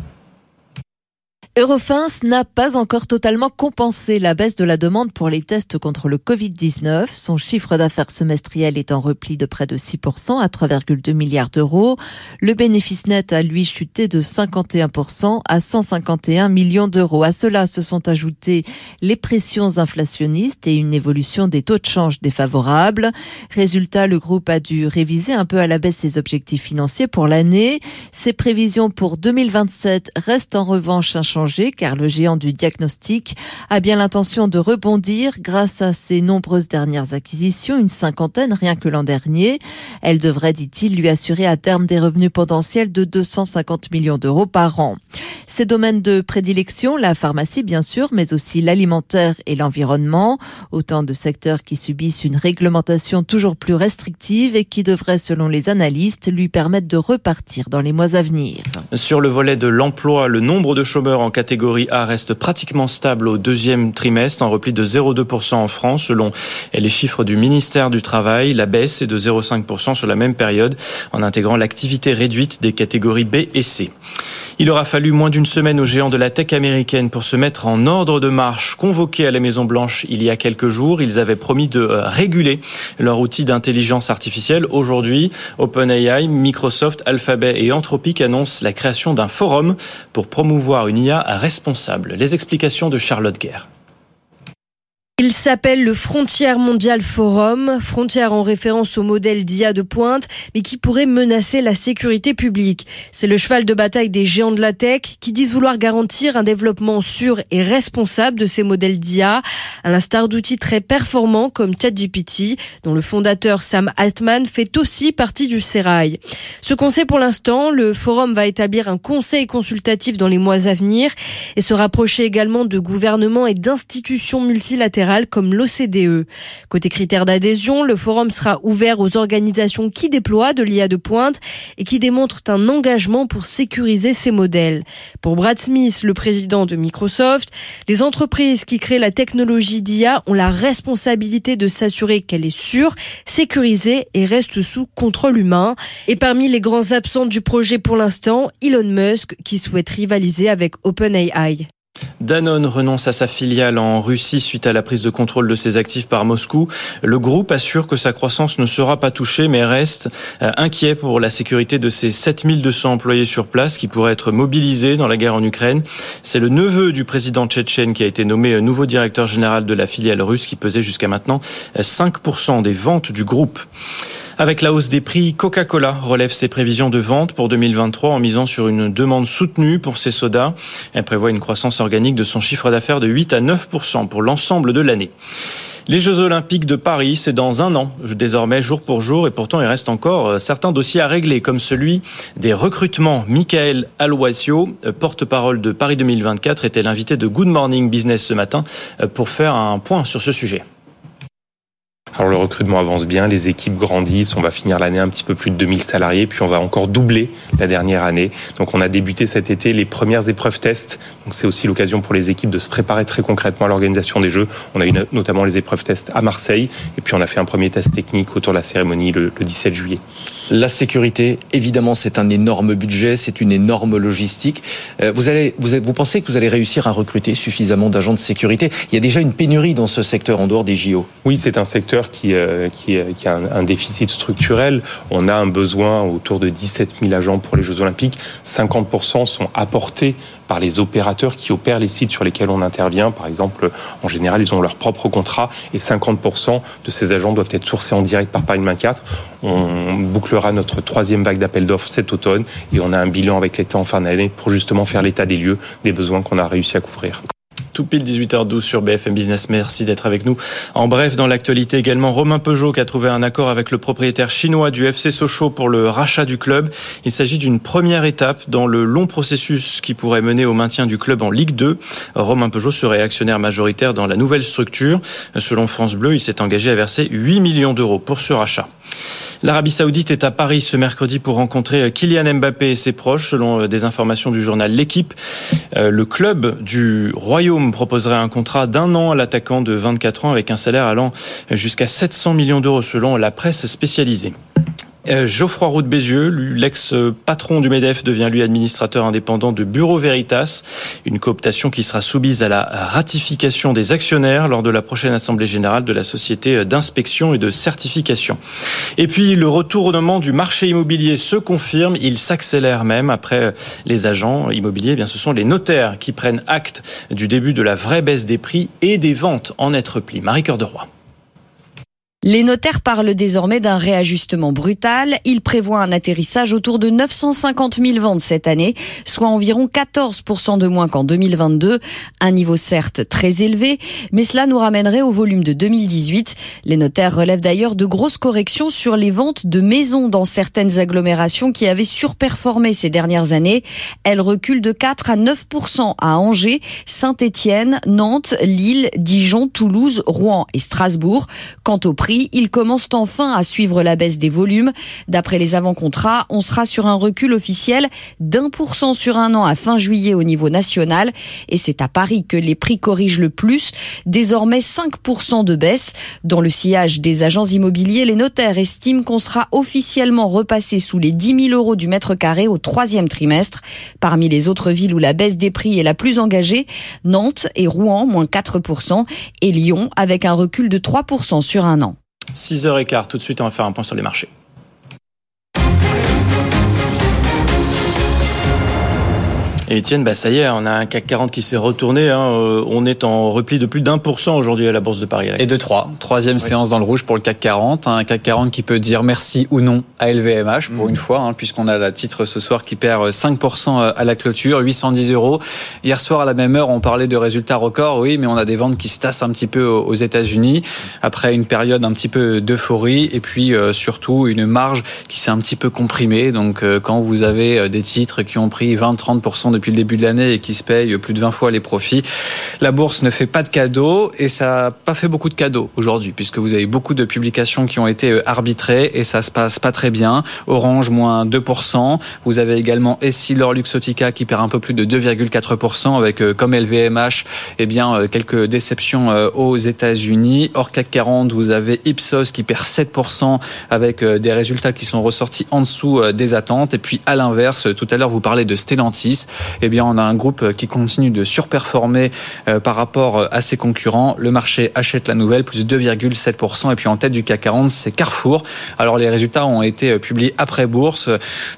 Eurofins n'a pas encore totalement compensé la baisse de la demande pour les tests contre le Covid-19. Son chiffre d'affaires semestriel est en repli de près de 6% à 3,2 milliards d'euros. Le bénéfice net a lui chuté de 51% à 151 millions d'euros. À cela se sont ajoutées les pressions inflationnistes et une évolution des taux de change défavorables. Résultat, le groupe a dû réviser un peu à la baisse ses objectifs financiers pour l'année. Ses prévisions pour 2027 restent en revanche inchangées car le géant du diagnostic a bien l'intention de rebondir grâce à ses nombreuses dernières acquisitions, une cinquantaine rien que l'an dernier. Elle devrait, dit-il, lui assurer à terme des revenus potentiels de 250 millions d'euros par an. Ses domaines de prédilection, la pharmacie bien sûr, mais aussi l'alimentaire et l'environnement, autant de secteurs qui subissent une réglementation toujours plus restrictive et qui devraient, selon les analystes, lui permettre de repartir dans les mois à venir. Sur le volet de l'emploi, le nombre de chômeurs en catégorie A reste pratiquement stable au deuxième trimestre, en repli de 0,2% en France selon les chiffres du ministère du Travail. La baisse est de 0,5% sur la même période en intégrant l'activité réduite des catégories B et C. Il aura fallu moins d'une semaine aux géants de la tech américaine pour se mettre en ordre de marche. Convoqués à la Maison Blanche il y a quelques jours, ils avaient promis de euh, réguler leur outil d'intelligence artificielle. Aujourd'hui, OpenAI, Microsoft, Alphabet et Anthropic annoncent la création d'un forum pour promouvoir une IA responsable. Les explications de Charlotte Guerre. Il s'appelle le Frontière Mondial Forum, frontière en référence au modèle d'IA de pointe, mais qui pourrait menacer la sécurité publique. C'est le cheval de bataille des géants de la tech qui disent vouloir garantir un développement sûr et responsable de ces modèles d'IA, à l'instar d'outils très performants comme ChatGPT, dont le fondateur Sam Altman fait aussi partie du sérail. Ce qu'on sait pour l'instant, le forum va établir un conseil consultatif dans les mois à venir et se rapprocher également de gouvernements et d'institutions multilatérales comme l'OCDE. Côté critères d'adhésion, le forum sera ouvert aux organisations qui déploient de l'IA de pointe et qui démontrent un engagement pour sécuriser ces modèles. Pour Brad Smith, le président de Microsoft, les entreprises qui créent la technologie d'IA ont la responsabilité de s'assurer qu'elle est sûre, sécurisée et reste sous contrôle humain. Et parmi les grands absents du projet pour l'instant, Elon Musk qui souhaite rivaliser avec OpenAI. Danone renonce à sa filiale en Russie suite à la prise de contrôle de ses actifs par Moscou. Le groupe assure que sa croissance ne sera pas touchée, mais reste euh, inquiet pour la sécurité de ses 7200 employés sur place qui pourraient être mobilisés dans la guerre en Ukraine. C'est le neveu du président tchétchène qui a été nommé nouveau directeur général de la filiale russe qui pesait jusqu'à maintenant 5% des ventes du groupe. Avec la hausse des prix, Coca-Cola relève ses prévisions de vente pour 2023 en misant sur une demande soutenue pour ses sodas. Elle prévoit une croissance organique de son chiffre d'affaires de 8 à 9% pour l'ensemble de l'année. Les Jeux Olympiques de Paris, c'est dans un an, désormais jour pour jour, et pourtant il reste encore euh, certains dossiers à régler, comme celui des recrutements. Michael Aloisio, euh, porte-parole de Paris 2024, était l'invité de Good Morning Business ce matin euh, pour faire un point sur ce sujet. Alors le recrutement avance bien, les équipes grandissent, on va finir l'année un petit peu plus de 2000 salariés, puis on va encore doubler la dernière année. Donc on a débuté cet été les premières épreuves tests. Donc c'est aussi l'occasion pour les équipes de se préparer très concrètement à l'organisation des Jeux. On a eu notamment les épreuves tests à Marseille, et puis on a fait un premier test technique autour de la cérémonie le, le 17 juillet. La sécurité, évidemment, c'est un énorme budget, c'est une énorme logistique. Euh, vous, allez, vous, vous pensez que vous allez réussir à recruter suffisamment d'agents de sécurité? Il y a déjà une pénurie dans ce secteur en dehors des JO. Oui, c'est un secteur qui, euh, qui a un, déficit structurel. On a un besoin autour de 17 000 agents pour les Jeux Olympiques. 50% sont apportés par les opérateurs qui opèrent les sites sur lesquels on intervient. Par exemple, en général, ils ont leur propre contrat et 50% de ces agents doivent être sourcés en direct par Paris 24. On bouclera notre troisième vague d'appel d'offres cet automne et on a un bilan avec l'État en fin d'année pour justement faire l'état des lieux des besoins qu'on a réussi à couvrir tout pile 18h12 sur BFM Business. Merci d'être avec nous. En bref, dans l'actualité également, Romain Peugeot qui a trouvé un accord avec le propriétaire chinois du FC Sochaux pour le rachat du club. Il s'agit d'une première étape dans le long processus qui pourrait mener au maintien du club en Ligue 2. Romain Peugeot serait actionnaire majoritaire dans la nouvelle structure. Selon France Bleu, il s'est engagé à verser 8 millions d'euros pour ce rachat. L'Arabie Saoudite est à Paris ce mercredi pour rencontrer Kylian Mbappé et ses proches, selon des informations du journal L'équipe. Le club du Royaume proposerait un contrat d'un an à l'attaquant de 24 ans avec un salaire allant jusqu'à 700 millions d'euros selon la presse spécialisée. Geoffroy Roux de Bézieux, l'ex-patron du MEDEF, devient lui administrateur indépendant de Bureau Veritas, une cooptation qui sera soumise à la ratification des actionnaires lors de la prochaine Assemblée générale de la Société d'inspection et de certification. Et puis le retournement du marché immobilier se confirme, il s'accélère même après les agents immobiliers, eh bien ce sont les notaires qui prennent acte du début de la vraie baisse des prix et des ventes en être pli. Marie Cœur de Roy. Les notaires parlent désormais d'un réajustement brutal. Ils prévoient un atterrissage autour de 950 000 ventes cette année, soit environ 14% de moins qu'en 2022. Un niveau certes très élevé, mais cela nous ramènerait au volume de 2018. Les notaires relèvent d'ailleurs de grosses corrections sur les ventes de maisons dans certaines agglomérations qui avaient surperformé ces dernières années. Elles reculent de 4 à 9% à Angers, Saint-Étienne, Nantes, Lille, Dijon, Toulouse, Rouen et Strasbourg. Quant au prix ils commencent enfin à suivre la baisse des volumes. D'après les avant-contrats, on sera sur un recul officiel d'un pour cent sur un an à fin juillet au niveau national. Et c'est à Paris que les prix corrigent le plus, désormais 5% de baisse. Dans le sillage des agents immobiliers, les notaires estiment qu'on sera officiellement repassé sous les 10 000 euros du mètre carré au troisième trimestre. Parmi les autres villes où la baisse des prix est la plus engagée, Nantes et Rouen, moins 4%, et Lyon, avec un recul de 3% sur un an. 6h15, tout de suite on va faire un point sur les marchés. Et Étienne, bah ça y est, on a un CAC 40 qui s'est retourné. Hein. On est en repli de plus d'un pour cent aujourd'hui à la Bourse de Paris. Et de 3. Troisième oui. séance dans le rouge pour le CAC 40. Un CAC 40 qui peut dire merci ou non à LVMH pour mmh. une fois, hein, puisqu'on a la titre ce soir qui perd 5% à la clôture, 810 euros. Hier soir, à la même heure, on parlait de résultats records. Oui, mais on a des ventes qui se tassent un petit peu aux États-Unis après une période un petit peu d'euphorie et puis euh, surtout une marge qui s'est un petit peu comprimée. Donc, euh, quand vous avez des titres qui ont pris 20-30% depuis le début de l'année et qui se payent plus de 20 fois les profits. La bourse ne fait pas de cadeaux et ça n'a pas fait beaucoup de cadeaux aujourd'hui puisque vous avez beaucoup de publications qui ont été arbitrées et ça se passe pas très bien. Orange moins 2%. Vous avez également Essilor Luxotica qui perd un peu plus de 2,4% avec comme LVMH eh bien quelques déceptions aux États-Unis. Hors CAC 40, vous avez Ipsos qui perd 7% avec des résultats qui sont ressortis en dessous des attentes et puis à l'inverse, tout à l'heure vous parlez de Stellantis eh bien, on a un groupe qui continue de surperformer par rapport à ses concurrents. Le marché achète la nouvelle, plus 2,7%. Et puis en tête du CAC 40, c'est Carrefour. Alors les résultats ont été publiés après bourse,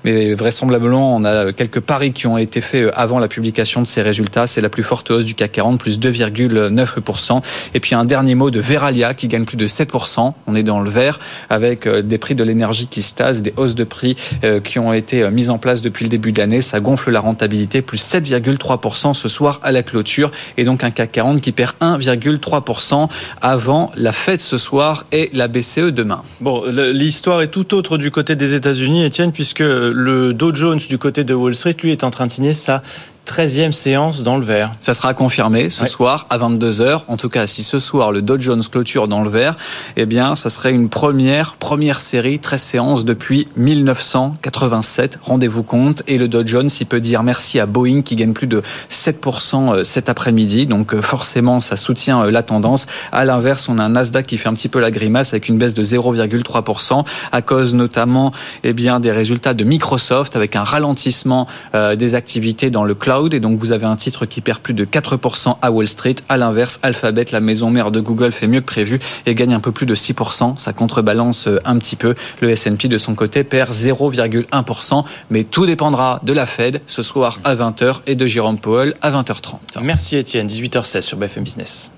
mais vraisemblablement, on a quelques paris qui ont été faits avant la publication de ces résultats. C'est la plus forte hausse du CAC 40, plus 2,9%. Et puis un dernier mot de Veralia qui gagne plus de 7%. On est dans le vert avec des prix de l'énergie qui se tassent, des hausses de prix qui ont été mises en place depuis le début de l'année. Ça gonfle la rentabilité plus 7,3% ce soir à la clôture et donc un CAC 40 qui perd 1,3% avant la fête ce soir et la BCE demain. Bon, l'histoire est tout autre du côté des États-Unis, Étienne, puisque le Dow Jones du côté de Wall Street, lui, est en train de signer sa 13e séance dans le vert. Ça sera confirmé ce soir à 22h. En tout cas, si ce soir le Dow Jones clôture dans le vert, eh bien, ça serait une première, première série, 13 séances depuis 1987. Rendez-vous compte. Et le Dow Jones, il peut dire merci à Boeing qui gagne plus de 7% euh, cet après-midi. Donc, euh, forcément, ça soutient euh, la tendance. À l'inverse, on a un Nasdaq qui fait un petit peu la grimace avec une baisse de 0,3% à cause notamment, eh bien, des résultats de Microsoft avec un ralentissement des activités dans le cloud et donc vous avez un titre qui perd plus de 4% à Wall Street. À l'inverse, Alphabet, la maison mère de Google, fait mieux que prévu et gagne un peu plus de 6%. Ça contrebalance euh, un petit peu. Le S&P de son côté perd 0,1%, mais tout dépendra de la Fed ce soir à 20h et de Jérôme Powell à 20h30. Merci Étienne, 18h16 sur BFM Business.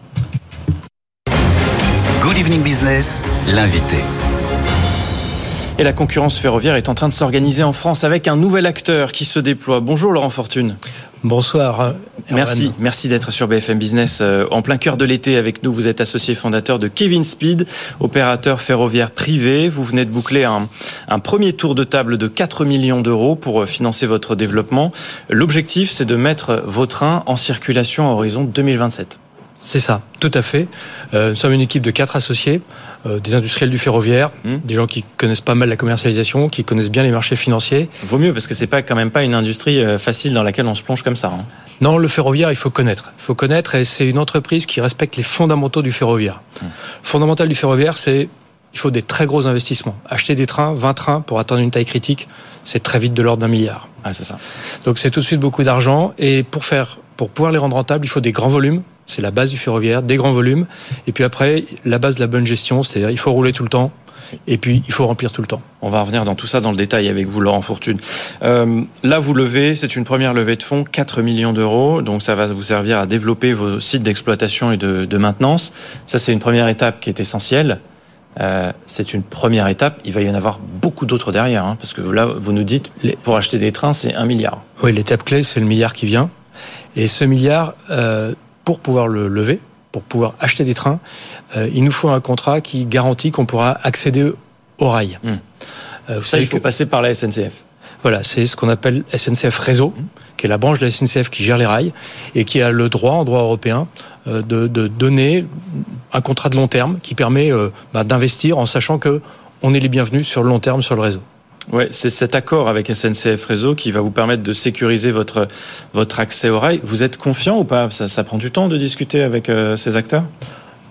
Good Evening Business, l'invité. Et la concurrence ferroviaire est en train de s'organiser en France avec un nouvel acteur qui se déploie. Bonjour Laurent Fortune. Bonsoir. Merci, merci d'être sur BFM Business euh, en plein cœur de l'été avec nous. Vous êtes associé fondateur de Kevin Speed, opérateur ferroviaire privé. Vous venez de boucler un, un premier tour de table de 4 millions d'euros pour euh, financer votre développement. L'objectif, c'est de mettre vos trains en circulation à horizon 2027. C'est ça, tout à fait. Euh, nous sommes une équipe de quatre associés, euh, des industriels du ferroviaire, hmm. des gens qui connaissent pas mal la commercialisation, qui connaissent bien les marchés financiers. Vaut mieux parce que c'est pas quand même pas une industrie euh, facile dans laquelle on se plonge comme ça. Hein. Non, le ferroviaire, il faut connaître. Il faut connaître et c'est une entreprise qui respecte les fondamentaux du ferroviaire. Hmm. Fondamental du ferroviaire, c'est il faut des très gros investissements. Acheter des trains, 20 trains pour atteindre une taille critique, c'est très vite de l'ordre d'un milliard. Ah, c'est ça. Donc c'est tout de suite beaucoup d'argent et pour faire pour pouvoir les rendre rentables, il faut des grands volumes, c'est la base du ferroviaire, des grands volumes. Et puis après, la base de la bonne gestion, c'est-à-dire il faut rouler tout le temps. Et puis, il faut remplir tout le temps. On va revenir dans tout ça dans le détail avec vous, Laurent Fortune. Euh, là, vous levez, c'est une première levée de fonds, 4 millions d'euros. Donc, ça va vous servir à développer vos sites d'exploitation et de, maintenance. Ça, c'est une première étape qui est essentielle. Euh, c'est une première étape. Il va y en avoir beaucoup d'autres derrière. Hein, parce que là, vous nous dites, pour acheter des trains, c'est un milliard. Oui, l'étape clé, c'est le milliard qui vient. Et ce milliard, euh, pour pouvoir le lever, pour pouvoir acheter des trains, euh, il nous faut un contrat qui garantit qu'on pourra accéder au rail. Hmm. Euh, Ça, il faut passer par la SNCF. Voilà, c'est ce qu'on appelle SNCF Réseau, hmm. qui est la branche de la SNCF qui gère les rails et qui a le droit, en droit européen, euh, de, de, donner un contrat de long terme qui permet bah, d'investir en sachant que on est les bienvenus sur le long terme sur le réseau. Ouais, c'est cet accord avec SNCF Réseau qui va vous permettre de sécuriser votre votre accès au rail. Vous êtes confiant ou pas? Ça, ça, prend du temps de discuter avec euh, ces acteurs?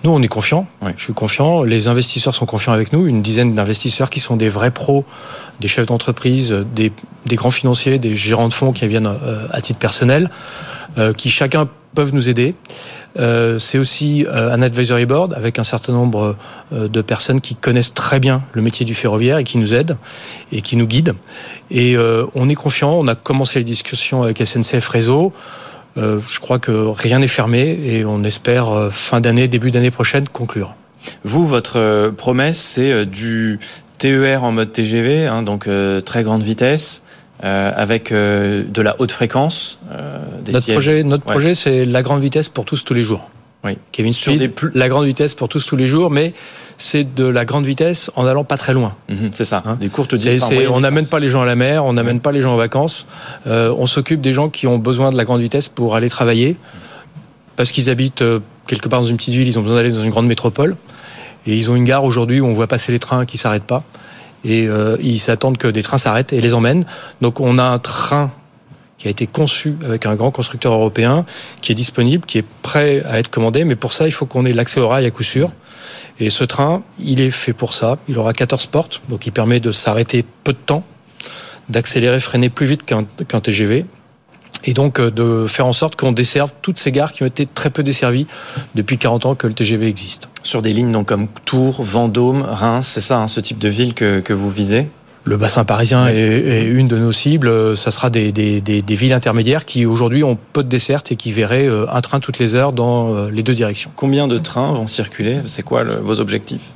Nous, on est confiant. Je suis confiant. Les investisseurs sont confiants avec nous. Une dizaine d'investisseurs qui sont des vrais pros, des chefs d'entreprise, des, des, grands financiers, des gérants de fonds qui viennent euh, à titre personnel, euh, qui chacun peuvent nous aider. Euh, c'est aussi euh, un advisory board avec un certain nombre euh, de personnes qui connaissent très bien le métier du ferroviaire et qui nous aident et qui nous guident. Et on est confiant. On a commencé les discussions avec SNCF Réseau. je crois que rien n'est fermé et on espère fin d'année, début d'année prochaine conclure. Vous, votre promesse, c'est du TER en mode TGV, hein, donc très grande vitesse, euh, avec euh, de la haute fréquence. Euh, des notre projet, notre projet, c'est la grande vitesse pour tous tous les jours. Oui. Kevin Speed, la grande vitesse pour tous tous les jours, mais c'est de la grande vitesse en allant pas très loin. Mhm, c'est ça. Hein des courtes distances. On n'amène pas les gens à la mer, on n'amène pas les gens en vacances. on s'occupe des gens qui ont besoin de la grande vitesse pour aller travailler, parce qu'ils habitent quelque part dans une petite ville, ils ont besoin d'aller dans une grande métropole. Et ils ont une gare aujourd'hui où on voit passer les trains qui s'arrêtent pas et euh, ils s'attendent que des trains s'arrêtent et les emmènent. Donc on a un train qui a été conçu avec un grand constructeur européen, qui est disponible, qui est prêt à être commandé, mais pour ça, il faut qu'on ait l'accès au rail à coup sûr. Et ce train, il est fait pour ça. Il aura 14 portes, donc il permet de s'arrêter peu de temps, d'accélérer, freiner plus vite qu'un TGV, et donc euh, de faire en sorte qu'on desserve toutes ces gares qui ont été très peu desservies depuis 40 ans que le TGV existe. Sur des lignes donc comme Tours, Vendôme, Reims, c'est ça, hein, ce type de ville que, que vous visez? Le bassin parisien est, une de nos cibles. Ça sera des, des, des, des villes intermédiaires qui aujourd'hui ont peu de dessertes et qui verraient euh, un train toutes les heures dans euh, les deux directions. Combien de trains vont circuler? C'est quoi vos objectifs?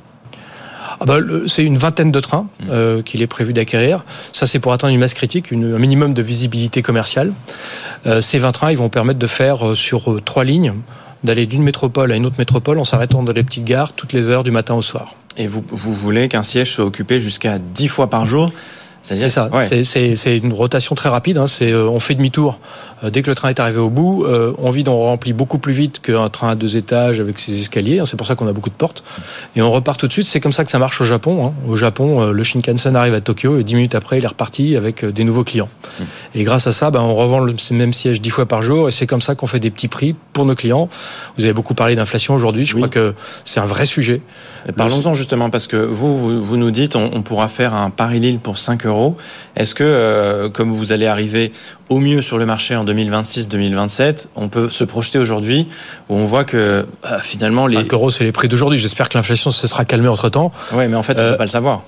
Ah bah, c'est une vingtaine de trains mmh. euh, qu'il est prévu d'acquérir. Ça, c'est pour atteindre une masse critique, une, un minimum de visibilité commerciale. Euh, ces 20 trains, ils vont permettre de faire euh, sur euh, trois lignes, d'aller d'une métropole à une autre métropole en s'arrêtant dans les petites gares toutes les heures du matin au soir. Et vous, vous voulez qu'un siège soit occupé jusqu'à 10 fois par jour? C'est ça. C'est une rotation très rapide. Hein. C'est on fait demi-tour euh, dès que le train est arrivé au bout, euh, on vide, on remplit beaucoup plus vite qu'un train à deux étages avec ses escaliers. Hein. C'est pour ça qu'on a beaucoup de portes. Et on repart tout de suite. C'est comme ça que ça marche au Japon. Hein. Au Japon, euh, le Shinkansen arrive à Tokyo et dix minutes après, il est reparti avec des nouveaux clients. Mmh. Et grâce à ça, ben, on revend le même siège dix fois par jour. Et c'est comme ça qu'on fait des petits prix pour nos clients. Vous avez beaucoup parlé d'inflation aujourd'hui. Je crois que c'est un vrai sujet. Parlons-en justement parce que vous, vous, nous dites, on, pourra faire un Paris-Lille pour 5 euros. Est-ce que, comme vous allez arriver au mieux sur le marché en 2026-2027, on peut se projeter aujourd'hui où on voit que bah, finalement les 5 euros c'est les prix d'aujourd'hui. J'espère que l'inflation se sera calmée entre temps. Oui, mais en fait on ne peut euh, pas le savoir.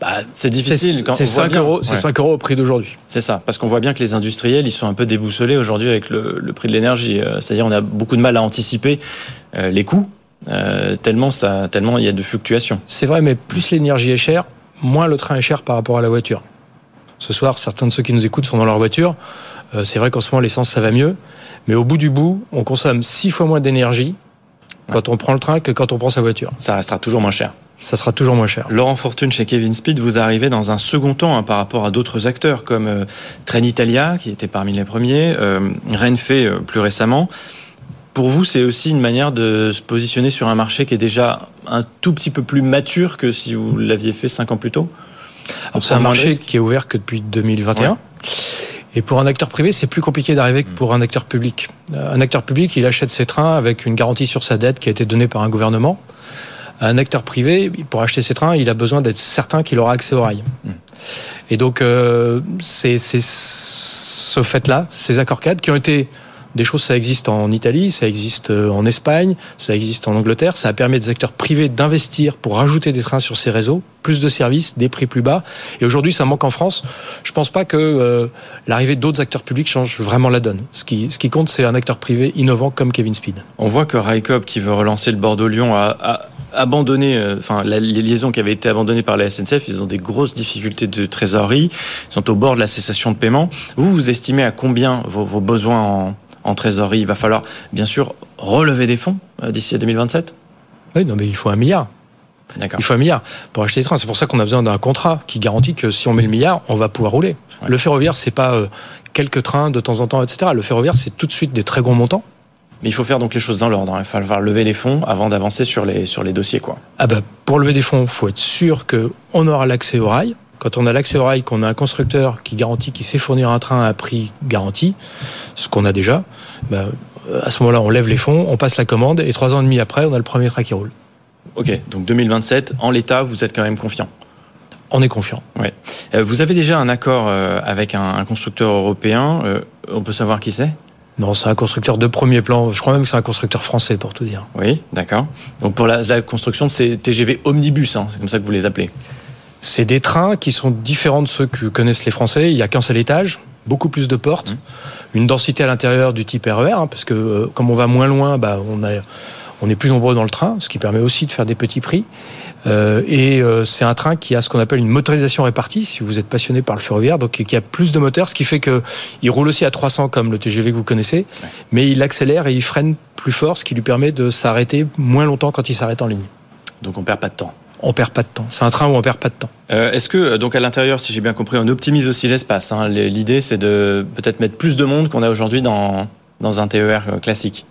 Bah, c'est difficile. C'est 5 euros, c'est 5 euros au prix d'aujourd'hui. C'est ça, parce qu'on voit bien que les industriels, ils sont un peu déboussolés aujourd'hui avec le, prix de l'énergie. Euh, c'est-à-dire, on a beaucoup de mal à anticiper euh, les coûts, tellement ça, tellement il y a de fluctuations. C'est vrai, mais plus l'énergie est chère, moins le train est cher par rapport à la voiture. Ce soir, certains de ceux qui nous écoutent sont dans leur voiture. Euh, c'est vrai qu'en ce moment, l'essence, ça va mieux. Mais au bout du bout, on consomme six fois moins d'énergie quand on prend le train que quand on prend sa voiture. Ça restera toujours moins cher. Ça sera toujours moins cher. Laurent Fortune chez Kevin Speed, vous arrivez dans un second temps hein, par rapport à d'autres acteurs comme euh, Trenitalia, qui était parmi les premiers, euh, Renfe euh, plus récemment. Pour vous, c'est aussi une manière de se positionner sur un marché qui est déjà un tout petit peu plus mature que si vous l'aviez fait cinq ans plus tôt? C'est un marché qui est ouvert que depuis 2021. Et pour un acteur privé, c'est plus compliqué d'arriver que pour un acteur public. Un acteur public, il achète ses trains avec une garantie sur sa dette qui a été donnée par un gouvernement. Un acteur privé, pour acheter ses trains, il a besoin d'être certain qu'il aura accès au rail. Hmm. Et donc, euh, c'est ce fait-là, ces accords cadres qui ont été des choses, ça existe en Italie, ça existe euh, en Espagne, ça existe en Angleterre. Ça a permis à des acteurs privés d'investir pour rajouter des trains sur ces réseaux, plus de services, des prix plus bas. Et aujourd'hui, ça manque en France. Je pense pas que euh, l'arrivée d'autres acteurs publics change vraiment la donne. Ce qui, ce qui compte, c'est un acteur privé innovant comme Kevin Speed. On voit que Raikop, qui veut relancer le Bordeaux-Lyon, a, a abandonné, euh, enfin la, les liaisons qui avaient été abandonnées par la SNCF, ils ont des grosses difficultés de trésorerie, ils sont au bord de la cessation de paiement. Vous, vous estimez à combien vos, vos besoins en, en trésorerie. Il va falloir, bien sûr, relever des fonds euh, d'ici à 2027 Oui, non, mais il faut un milliard. Il faut un milliard pour acheter des trains. C'est pour ça qu'on a besoin d'un contrat qui garantit que si on met le milliard, on va pouvoir rouler. Le ferroviaire, c'est pas euh, quelques trains de temps en temps, etc. Le ferroviaire, c'est tout de suite des très gros montants. Mais il faut faire donc les choses dans l'ordre. Hein. Il va falloir lever les fonds avant d'avancer sur les, sur les dossiers. Quoi. Ah bah, pour lever des fonds, il faut être sûr qu'on aura l'accès au rail. Quand on a l'accès au rail, qu'on a un constructeur qui garantit qu'il sait fournir un train à un prix garanti, ce qu'on a déjà, ben, à ce moment-là, on lève les fonds, on passe la commande, et trois ans et demi après, on a le premier train qui roule. Ok, donc 2027, en l'état, vous êtes quand même confiant on est confiant. Ouais. Euh, vous avez déjà un accord euh, avec un, constructeur européen. Euh, on peut savoir qui c'est? Non, c'est un constructeur de premier plan. Je crois même que c'est un constructeur français, pour tout dire. Oui, d'accord. Donc pour la, construction de ces TGV omnibus, hein, c'est comme ça que vous les appelez c'est des trains qui sont différents de ceux que connaissent les Français. Il n'y a qu'un seul étage, beaucoup plus de portes, mmh. une densité à l'intérieur du type RER, hein, parce que euh, comme on va moins loin, bah, on, a, on est plus nombreux dans le train, ce qui permet aussi de faire des petits prix. Euh, et euh, c'est un train qui a ce qu'on appelle une motorisation répartie, si vous êtes passionné par le ferroviaire, donc qui a plus de moteurs, ce qui fait qu'il roule aussi à 300 comme le TGV que vous connaissez, mais il accélère et il freine plus fort, ce qui lui permet de s'arrêter moins longtemps quand il s'arrête en ligne. Donc on perd pas de temps on perd pas de temps. C'est un train où on perd pas de temps. Euh, est-ce que euh, donc à l'intérieur, si j'ai bien compris, on optimise aussi l'espace hein L'idée, c'est de peut-être mettre plus de monde qu'on a aujourd'hui dans dans un TER euh, classique.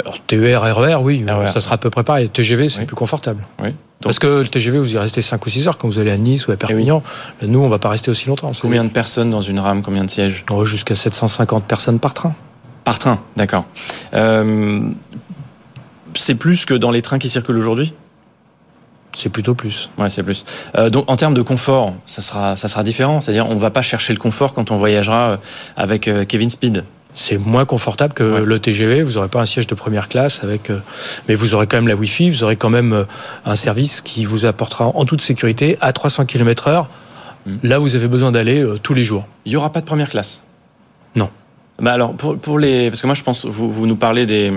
Alors TER, RER, oui, e ça sera à peu près pareil. TGV, c'est plus confortable. Oui. Parce que le TGV, vous y restez 5 ou 6 heures quand vous allez à Nice ou à Perpignan. Eh nous, on va pas rester aussi longtemps. Combien de personnes dans une rame Combien de sièges? Oh, Jusqu'à 750 personnes par train. Par train, d'accord. c'est plus que dans les trains qui circulent aujourd'hui? C'est plutôt plus. Ouais, c'est plus. Euh, donc en termes de confort, ça sera ça sera différent. C'est-à-dire on va pas chercher le confort quand on voyagera euh, avec euh, Kevin Speed. C'est moins confortable que le TGV. Vous n'aurez pas un siège de première classe avec, mais vous aurez quand même la Wi-Fi. Vous aurez quand même un service qui vous apportera en toute sécurité à 300 km/h. Hmm. Là, vous avez besoin d'aller tous les jours. Il y aura pas de première classe? Non. Bah alors pour, pour les parce que moi je pense vous vous nous parlez des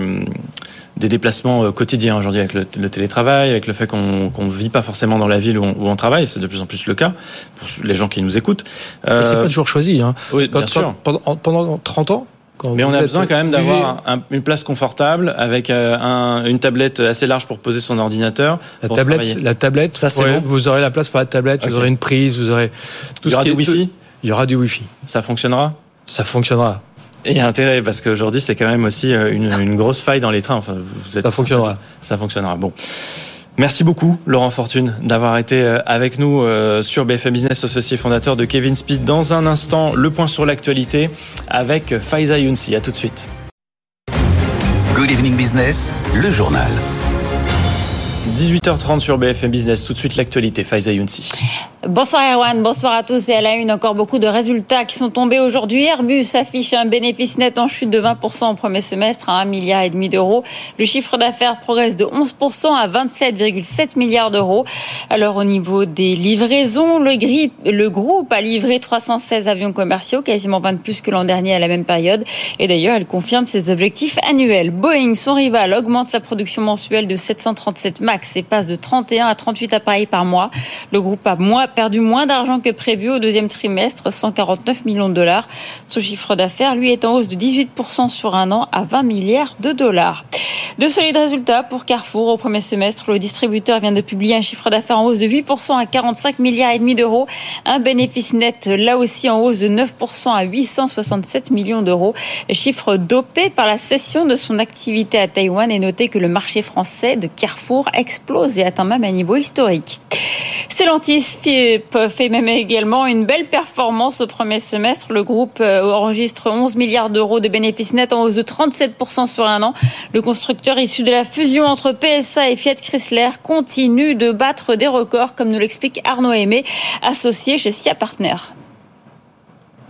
des déplacements euh, quotidiens aujourd'hui avec le, télétravail, avec le fait qu'on ne vit pas forcément dans la ville où on, travaille, c'est de plus en plus le cas pour les gens qui nous écoutent. Euh, c'est pas toujours choisi. Hein. Oui, bien sûr. pendant, pendant 30 ans, Mais on a besoin quand même d'avoir une place confortable avec un, une tablette assez large pour poser son ordinateur. La tablette, la tablette, ça c'est bon. Vous aurez la place pour la tablette, vous aurez une prise, vous aurez tout Il y aura du Wi-Fi? Il y aura du Wi-Fi. Ça fonctionnera? Ça fonctionnera. Et il y a intérêt parce qu'aujourd'hui c'est quand même aussi une, une, grosse faille dans les trains. Enfin, vous êtes ça fonctionnera. Ça fonctionnera. Bon. Merci beaucoup, Laurent Fortune, d'avoir été euh, avec nous euh, sur BFM Business, associé fondateur de Kevin Speed. Dans un instant, le point sur l'actualité avec Faiza Younsi. À tout de suite. Good Evening Business, le journal. 18h30 sur BFM Business. Tout de suite l'actualité. Faiza Younsi. Bonsoir Erwan, bonsoir à tous. Et à la une, encore beaucoup de résultats qui sont tombés aujourd'hui. Airbus affiche un bénéfice net en chute de 20% au premier semestre à 1 milliard d'euros. Le chiffre d'affaires progresse de 11% à 27,7 milliards d'euros. Alors au niveau des livraisons, le, le groupe a livré 316 avions commerciaux, quasiment 20 de plus que l'an dernier à la même période. Et d'ailleurs, elle confirme ses objectifs annuels. Boeing, son rival, augmente sa production mensuelle de 737 MAX et passe de 31 à 38 appareils par mois. Le groupe a moins perdu moins d'argent que prévu au deuxième trimestre, 149 millions de dollars. Son chiffre d'affaires, lui, est en hausse de 18% sur un an à 20 milliards de dollars. De solides résultats pour Carrefour au premier semestre. Le distributeur vient de publier un chiffre d'affaires en hausse de 8% à 45 milliards et demi d'euros. Un bénéfice net, là aussi en hausse de 9% à 867 millions d'euros. Chiffre dopé par la cession de son activité à Taïwan et noté que le marché français de Carrefour explose et atteint même un niveau historique. Stellantis fait même également une belle performance au premier semestre. Le groupe euh, enregistre 11 milliards d'euros de bénéfices nets en hausse de 37% sur un an. Le constructeur issu de la fusion entre PSA et Fiat Chrysler continue de battre des records, comme nous l'explique Arnaud Aimé, associé chez SIA Partner.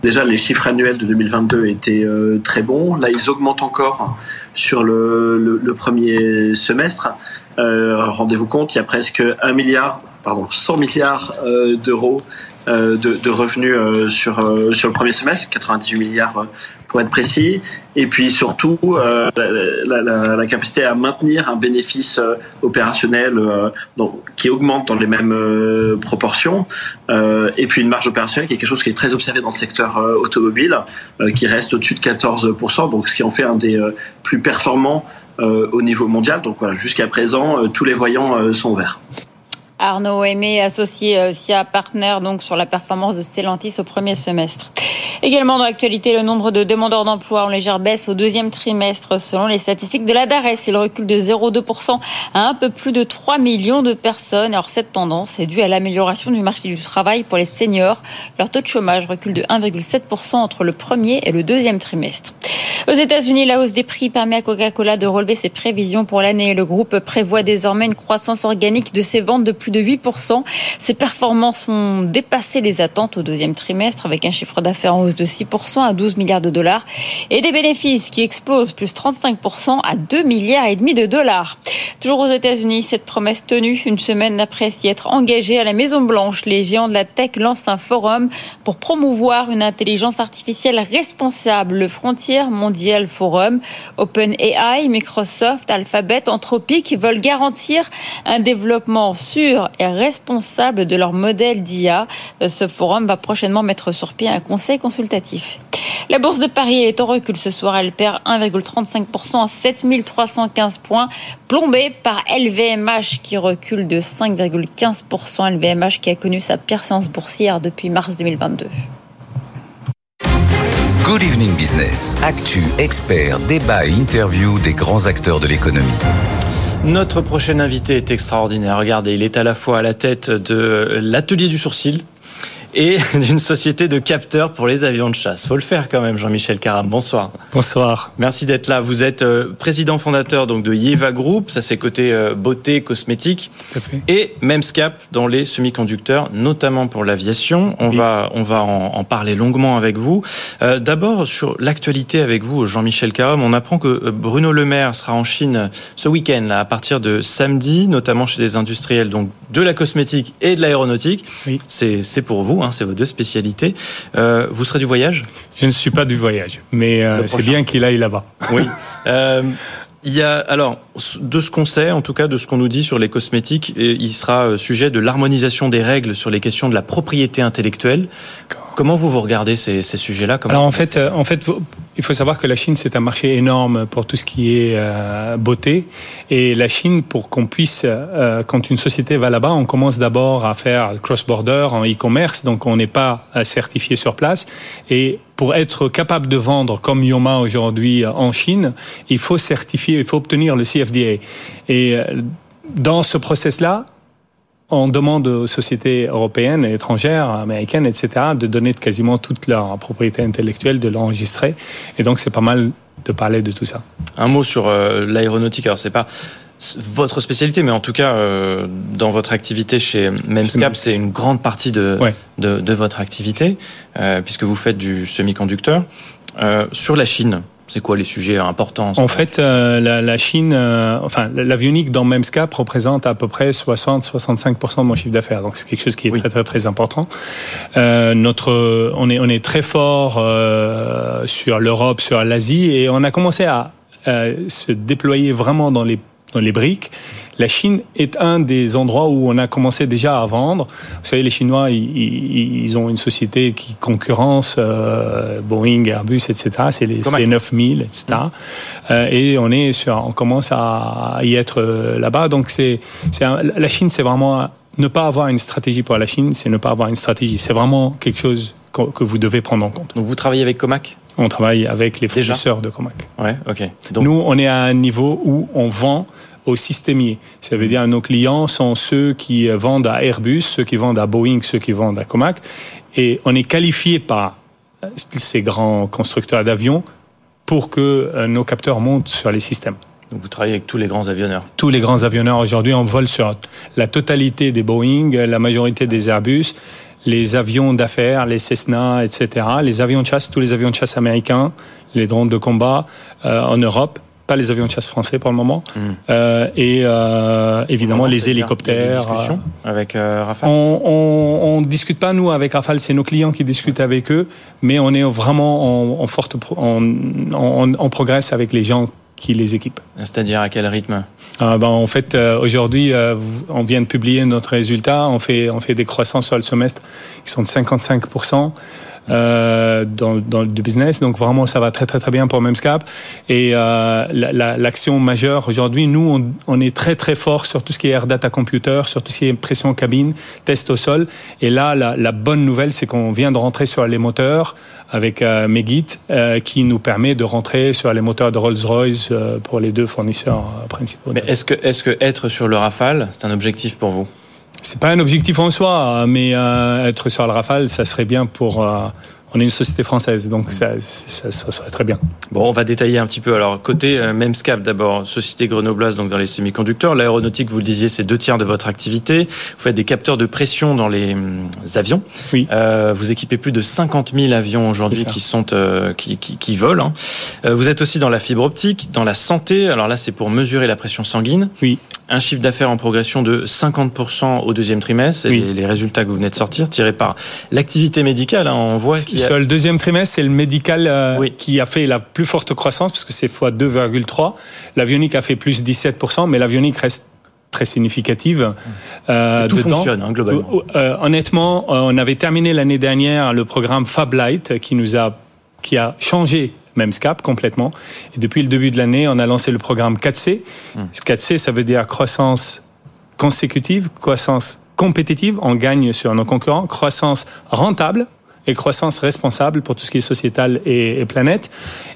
Déjà, les chiffres annuels de 2022 étaient euh, très bons. Là, ils augmentent encore sur le, premier semestre. Euh, rendez-vous compte, il y a presque un milliard pardon, 100 milliards euh, d'euros euh, de, revenus euh, sur, sur le premier semestre, 98 milliards pour être précis, et puis surtout la, capacité à maintenir un bénéfice opérationnel qui augmente dans les mêmes proportions, et puis une marge opérationnelle qui est quelque chose qui est très observé dans le secteur automobile, qui reste au-dessus de 14%, donc ce qui en fait un des plus performants au niveau mondial. Donc voilà, jusqu'à présent, tous les voyants sont verts. Arnaud Aimé, associé euh, SIA Partner, donc sur la performance de Stellantis au premier semestre. Également dans l'actualité, le nombre de demandeurs d'emploi en légère baisse au deuxième trimestre selon les statistiques de la DARES. Il recule de 0,2% à un peu plus de 3 millions de personnes. Alors cette tendance est due à l'amélioration du marché du travail pour les seniors. Leur taux de chômage recule de 1,7% entre le premier et le deuxième trimestre. Aux États-Unis, la hausse des prix permet à Coca-Cola de relever ses prévisions pour l'année. Le groupe prévoit désormais une croissance organique de ses ventes de plus de 8%. Ses performances ont dépassé les attentes au deuxième trimestre avec un chiffre d'affaires en de 6% à 12 milliards de dollars et des bénéfices qui explosent plus 35% à 2 milliards et demi de dollars. Toujours aux États-Unis, cette promesse tenue une semaine après s'y être engagé à la Maison Blanche. Les géants de la tech lancent un forum pour promouvoir une intelligence artificielle responsable. Le Frontier Mondial Forum, OpenAI, Microsoft, Alphabet, Anthropic veulent garantir un développement sûr et responsable de leur modèle d'IA. Ce forum va prochainement mettre sur pied un conseil consultatif. La bourse de Paris est en recul ce soir. Elle perd 1,35% à 7315 points, plombée par LVMH qui recule de 5,15%. LVMH qui a connu sa pire séance boursière depuis mars 2022. Good Evening Business. Actu, expert, débat et interview des grands acteurs de l'économie. Notre prochain invité est extraordinaire. Regardez, il est à la fois à la tête de l'atelier du sourcil, et d'une société de capteurs pour les avions de chasse. Faut le faire quand même, Jean-Michel Caram. Bonsoir. Bonsoir. Merci d'être là. Vous êtes euh, président fondateur donc de Yeva Group, ça c'est côté euh, beauté, cosmétique, et Memscap dans les semi-conducteurs, notamment pour l'aviation. On va on va en, parler longuement avec vous. Euh, d'abord sur l'actualité avec vous, Jean-Michel Caram. On apprend que Bruno Le Maire sera en Chine ce week-end là, à partir de samedi, notamment chez des industriels donc de la cosmétique et de l'aéronautique. Oui. C'est pour vous. Hein, c'est vos deux spécialités. Euh, vous serez du voyage? Je ne suis pas du voyage, mais euh, c'est bien qu'il aille là-bas. Oui. Euh, il y a alors de ce qu'on sait, en tout cas de ce qu'on nous dit sur les cosmétiques, il sera sujet de l'harmonisation des règles sur les questions de la propriété intellectuelle. Comment vous vous regardez ces, sujets-là Alors en fait, en fait, il faut savoir que la Chine, c'est un marché énorme pour tout ce qui est euh, beauté. Et la Chine, pour qu'on puisse, euh, quand une société va là-bas, on commence d'abord à faire cross-border en e-commerce, donc on n'est pas euh, certifié sur place. Et pour être capable de vendre comme Yoma aujourd'hui en Chine, il faut certifier, il faut obtenir le CFDA. Et dans ce process-là, on demande aux sociétés européennes étrangères, américaines, etc., de donner quasiment toute leur propriété intellectuelle, de l'enregistrer. Et donc, c'est pas mal de parler de tout ça. Un mot sur euh, l'aéronautique. Alors, c'est pas votre spécialité, mais en tout cas, euh, dans votre activité chez Memscap, c'est une grande partie de, de, votre activité, euh, puisque vous faites du semi-conducteur. sur la Chine, c'est quoi les sujets importants En, fait, euh, la, Chine, euh, enfin, l'avionique dans Memscap représente à peu près 60-65% de mon chiffre d'affaires. Donc, c'est quelque chose qui est très, très, très important. Euh, notre, on est, on est très fort sur l'Europe, sur l'Asie, et on a commencé à se déployer vraiment dans les, dans les briques la Chine est un des endroits où on a commencé déjà à vendre. Vous savez, les Chinois, ils, ont une société qui concurrence euh, Boeing, Airbus, etc. C'est les C9000, etc. et on est sur, on commence à y être euh, là-bas. Donc c'est, la Chine, c'est vraiment ne pas avoir une stratégie pour la Chine, c'est ne pas avoir une stratégie. C'est vraiment quelque chose que, vous devez prendre en compte. Donc vous travaillez avec Comac? On travaille avec les fournisseurs de Comac. Ouais, ok. Nous, on est à un niveau où on vend au systémier. Ça veut dire que nos clients sont ceux qui vendent à Airbus, ceux qui vendent à Boeing, ceux qui vendent à Comac. Et on est qualifié par ces grands constructeurs d'avions pour que euh, nos capteurs montent sur les systèmes. Donc vous travaillez avec tous les grands avionneurs Tous les grands avionneurs aujourd'hui, on vole sur la totalité des Boeing, la majorité des Airbus, les avions d'affaires, les Cessna, etc., les avions de chasse, tous les avions de chasse américains, les drones de combat euh, en Europe pas les avions de chasse français pour le moment, hmm. euh, et euh, évidemment les hélicoptères. discussions euh, avec Rafale? on, on, discute pas nous avec Rafale, c'est nos clients qui discutent avec eux, mais on est vraiment en, forte, on, progresse avec les gens qui les équipent. C'est-à-dire à quel rythme? Ben, En fait, aujourd'hui, on vient de publier notre résultat. On fait, on fait des croissances sur le semestre qui sont de 55% euh, dans, le business. Donc vraiment, ça va très très très bien pour Memscap. Et euh, l'action la, majeure aujourd'hui, nous, on, est très très fort sur tout ce qui est air data computer, sur tout ce qui est pression cabine, test au sol. Et là, la, bonne nouvelle, c'est qu'on vient de rentrer sur les moteurs avec euh, Megit, euh, qui nous permet de rentrer sur les moteurs de Rolls-Royce pour les deux fournisseurs principaux. Mais est-ce que, est-ce que être sur le Rafale, c'est un objectif pour vous? C'est pas un objectif en soi, mais euh, être sur le Rafale, ça serait bien pour euh, on est une société française, donc ça, ça, ça, serait très bien. Bon, on va détailler un petit peu. Alors, côté euh, Memscap, d'abord, société grenobloise, donc dans les semi-conducteurs. L'aéronautique, vous le disiez, c'est deux tiers de votre activité. Vous faites des capteurs de pression dans les hum, avions. Oui. Euh, vous équipez plus de 50 000 avions aujourd'hui qui sont euh, qui, qui, qui, volent. Hein. Euh, vous êtes aussi dans la fibre optique, dans la santé. Alors là, c'est pour mesurer la pression sanguine. Oui. Un chiffre d'affaires en progression de 50% au deuxième trimestre. Oui. Les, les, résultats que vous venez de sortir, tirés par l'activité médicale. Hein, on voit qu'il sur le deuxième trimestre, c'est le médical euh, qui a fait la plus forte croissance, parce que c'est fois 2,3. L'avionique a fait plus 17%, mais l'avionique reste très significative. Euh, tout fonctionne hein, globalement. Euh, honnêtement, on avait terminé l'année dernière le programme Fablight qui nous a qui a changé Memscap complètement. Et depuis le début de l'année, on a lancé le programme 4C. 4C, ça veut dire croissance consécutive, croissance compétitive, on gagne sur nos concurrents, croissance rentable, et croissance responsable pour tout ce qui est sociétal et, et planète.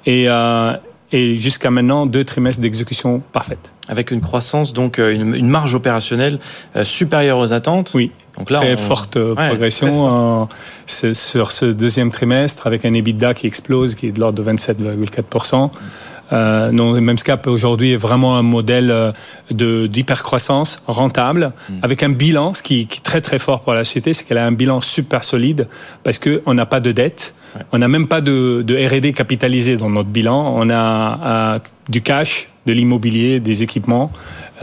Et, euh, et jusqu'à maintenant, deux trimestres d'exécution parfaite. Avec une croissance, donc euh, une, une marge opérationnelle euh, supérieure aux attentes. Oui. Donc là, très forte ouais, progression très sur ce deuxième trimestre avec un EBITDA qui explose, qui est de l'ordre de 27,4%. Euh, non, Memscap aujourd'hui est vraiment un modèle euh, de d'hypercroissance rentable mm. avec un bilan, ce qui, qui, est très très fort pour la société, c'est qu'elle a un bilan super solide parce que on n'a pas de dette, ouais. on n'a même pas de, de R&D capitalisé dans notre bilan, on a euh, du cash, de l'immobilier, des équipements.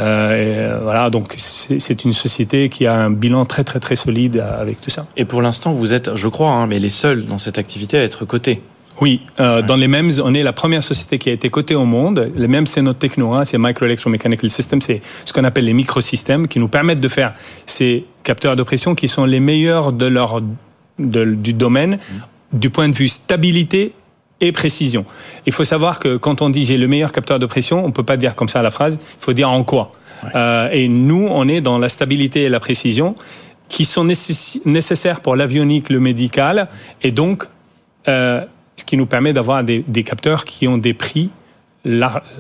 Euh, et voilà, donc c'est une société qui a un bilan très très très solide avec tout ça. Et pour l'instant, vous êtes, je crois, hein, mais les seuls dans cette activité à être cotés. Oui, euh, dans les MEMS, on est la première société qui a été cotée au monde. Les MEMS, c'est notre techno, hein, c'est Microelectromechanical System, c'est ce qu'on appelle les microsystèmes qui nous permettent de faire ces capteurs de pression qui sont les meilleurs de leur, de, du domaine mm. du point de vue stabilité et précision. Il faut savoir que quand on dit j'ai le meilleur capteur de pression, on peut pas dire comme ça la phrase. Il faut dire en quoi. Euh, et nous, on est dans la stabilité et la précision qui sont nécessaires pour l'avionique, le médical, et donc euh, ce qui nous permet d'avoir des, des capteurs qui ont des prix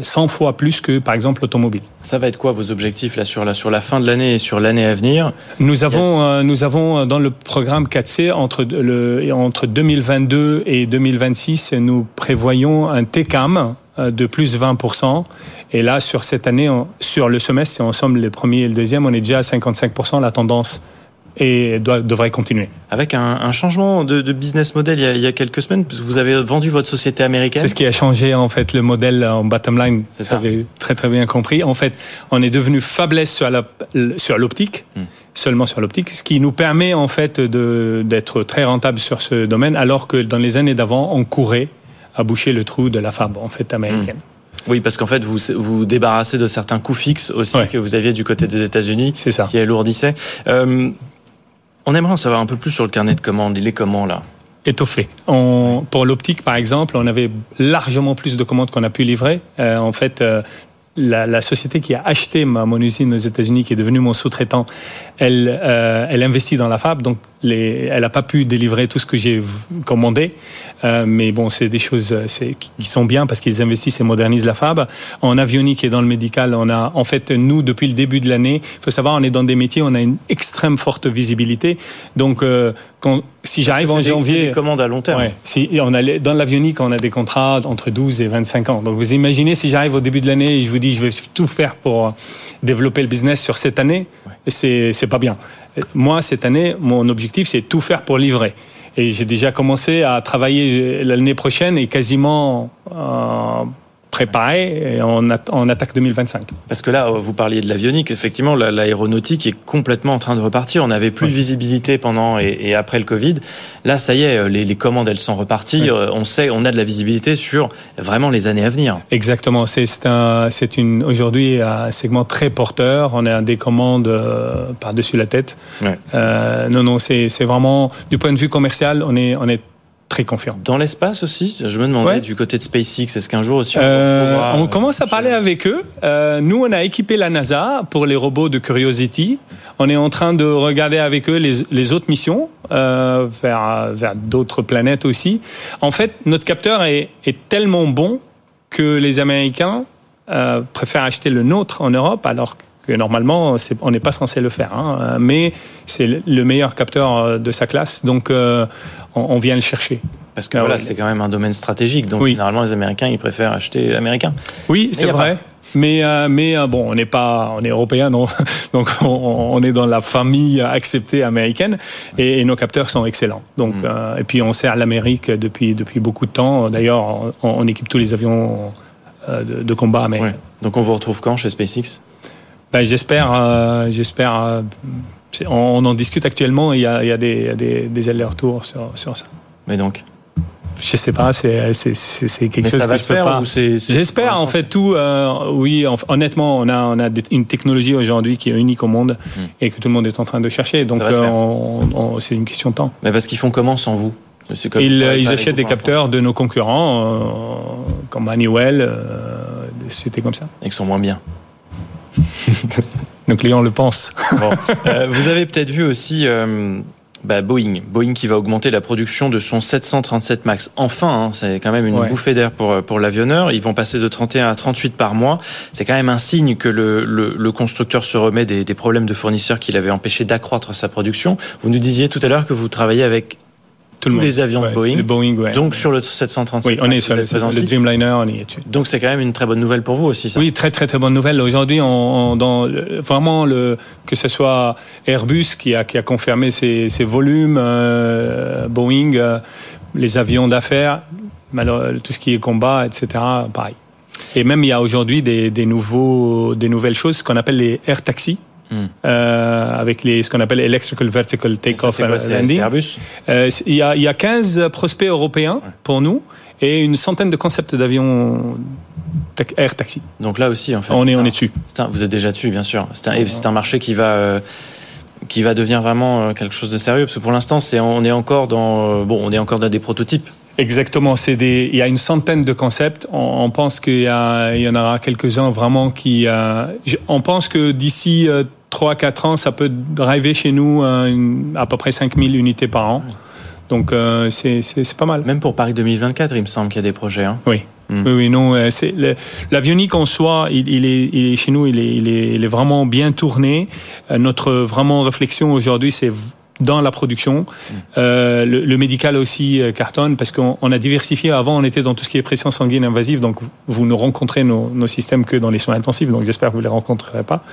100 fois plus que par exemple l'automobile. Ça va être quoi vos objectifs là sur la, sur la fin de l'année et sur l'année à venir Nous avons, euh, nous avons euh, dans le programme 4C entre, le, entre 2022 et 2026, nous prévoyons un TCAM euh, de plus 20%. Et là, sur cette année, sur le semestre, si on somme les premiers et le deuxième, on est déjà à 55%. La tendance et doit, devrait continuer. Avec un, un changement de, de, business model il y, a, il y, a, quelques semaines, parce que vous avez vendu votre société américaine. C'est ce qui a changé en fait le modèle en bottom line. C'est ça. Vous avez très très bien compris. En fait, on est devenu faiblesse sur la sur l'optique. Hmm. seulement sur l'optique, ce qui nous permet en fait d'être très rentable sur ce domaine, alors que dans les années d'avant, on courait à boucher le trou de la fab en fait américaine. Hmm. Oui, parce qu'en fait, vous vous débarrassez de certains coûts fixes aussi ouais. que vous aviez du côté des États-Unis, qui alourdissaient. Euh, on aimerait en savoir un peu plus sur le carnet de commandes. Il est comment là? Étoffé. Pour l'optique, par exemple, on avait largement plus de commandes qu'on a pu livrer. Euh, en fait, euh, la, la, société qui a acheté ma, mon usine aux États-Unis, qui est devenue mon sous-traitant, elle, euh, elle investit dans la fab, donc les, elle n'a pas pu délivrer tout ce que j'ai commandé. Euh, mais bon, c'est des choses euh, qui sont bien parce qu'ils investissent et modernisent la fab. En avionique et dans le médical, on a, en fait, nous, depuis le début de l'année, il faut savoir, on est dans des métiers, on a une extrême forte visibilité. Donc, euh, quand, si j'arrive en janvier. des commandes à long terme. Ouais, si on a, dans l'avionique, on a des contrats entre 12 et 25 ans. Donc, vous imaginez si j'arrive au début de l'année et je vous dis, je vais tout faire pour développer le business sur cette année, ouais. c'est pas bien. Moi, cette année, mon objectif, c'est tout faire pour livrer. Et j'ai déjà commencé à travailler l'année prochaine et quasiment euh, préparé et on, on, attaque 2025. Parce que là, vous parliez de l'avionique, effectivement, l'aéronautique est complètement en train de repartir. On n'avait plus oui. de visibilité pendant et, et, après le Covid. Là, ça y est, les, les commandes, elles sont reparties. Oui. On sait, on a de la visibilité sur vraiment les années à venir. Exactement. C'est un, c'est une aujourd'hui un segment très porteur. On a des commandes euh, par-dessus la tête. Euh, non, non, c'est vraiment du point de vue commercial, on est, on est Dans l'espace aussi Je me demandais ouais. du côté de SpaceX, est-ce qu'un jour aussi on, euh, on commence à parler avec eux. Euh, nous, on a équipé la NASA pour les robots de Curiosity. On est en train de regarder avec eux les, les autres missions euh, vers, vers d'autres planètes aussi. En fait, notre capteur est, est tellement bon que les Américains euh, préfèrent acheter le nôtre en Europe alors que normalement on n'est pas censé le faire, hein, mais c'est le meilleur capteur de sa classe, donc euh, on, on, vient le chercher. Parce que voilà, c'est quand même un domaine stratégique, donc oui. généralement les Américains ils préfèrent acheter américain. Oui, c'est vrai. Pas... Mais, euh, mais euh, bon, on n'est pas, on est européen, non donc on, on, est dans la famille acceptée américaine et, et nos capteurs sont excellents. Donc mm. euh, et puis on sert l'Amérique depuis depuis beaucoup de temps. D'ailleurs, on, on, équipe tous les avions de, de combat américains. Ouais. Donc on vous retrouve quand chez SpaceX? Ben, j'espère, euh, j'espère. Euh, on, en discute actuellement. Il y a, il y a des, des, des allers-retours sur, sur ça. Mais donc je sais pas, c'est quelque Mais chose ça va que se faire pas. ou c'est J'espère en fait tout. Euh, oui, en, honnêtement, on a on a une technologie aujourd'hui qui est unique au monde hmm. et que tout le monde est en train de chercher. Donc euh, c'est une question de temps. Mais parce qu'ils font comment sans vous? Comme ils, ils achètent des capteurs de nos concurrents euh, comme Honeywell. C'était comme ça. Et qui sont moins bien. Nos clients le pensent. Bon. Euh, vous avez peut-être vu aussi euh, bah, Boeing. Boeing qui va augmenter la production de son 737 MAX. Enfin, hein, c'est quand même une ouais. bouffée d'air pour, pour l'avionneur. Ils vont passer de 31 à 38 par mois. C'est quand même un signe que le, le, le constructeur se remet des, des problèmes de fournisseurs qui l'avaient empêché d'accroître sa production. Vous nous disiez tout à l'heure que vous travaillez avec tous les avions ouais, de Boeing. Boeing ouais. Donc sur le 737. Oui, on est sur le, le, Dreamliner, on est dessus. Donc c'est quand même une très bonne nouvelle pour vous aussi, ça. Oui, très très très bonne nouvelle. Aujourd'hui, on, on, dans le, vraiment le que ce soit Airbus qui a qui a confirmé ses, ses volumes, euh, Boeing, euh, les avions d'affaires, tout ce qui est combat, etc. Pareil. Et même il y a aujourd'hui des, des nouveaux des nouvelles choses, ce qu'on appelle les air taxis. Euh, avec les, ce qu'on appelle Electrical Vertical Takeoff and Landing. Euh, il, y a, il y a 15 prospects européens ouais. pour nous et une centaine de concepts d'avions air taxi. Donc là aussi, en fait, on est, on est dessus. Un, vous êtes déjà dessus, bien sûr. C'est un, c'est un marché qui va. Euh, qui va devenir vraiment quelque chose de sérieux parce que pour l'instant c'est on est encore dans bon on est encore dans des prototypes Exactement, c'est des, il y a une centaine de concepts. On, on pense qu'il y, a, il y en aura quelques-uns vraiment qui. Euh, on pense que d'ici 3-4 ans, ça peut driver chez nous euh, une, à peu près 5000 unités par an. Donc euh, c'est pas mal. Même pour Paris 2024, il me semble qu'il y a des projets. Hein. Oui. Oui, oui, non, euh, l'avionique en soi, il, il, est, il, est, chez nous, il est, il est, il est vraiment bien tourné. Euh, notre vraiment réflexion aujourd'hui, c'est dans la production. Euh, le, le, médical aussi euh, cartonne parce qu'on on a diversifié. Avant, on était dans tout ce qui est pression sanguine invasive, donc vous, vous ne rencontrez nos, nos, systèmes que dans les soins intensifs, donc j'espère que vous ne les rencontrerez pas.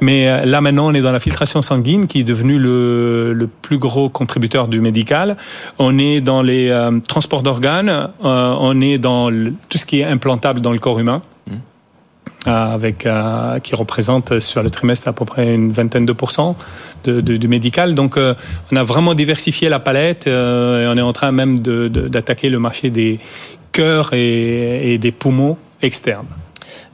Mais euh, là, maintenant, on est dans la filtration sanguine qui est devenu le, le plus gros contributeur du médical. On est dans les euh, transports d'organes, euh, on est dans le, tout ce qui est implantable dans le corps humain avec euh, qui représente sur le trimestre à peu près une vingtaine de pourcents de, de, médical. Donc, euh, on a vraiment diversifié la palette euh, et on est en train même d'attaquer le marché des cœurs et, et des poumons externes.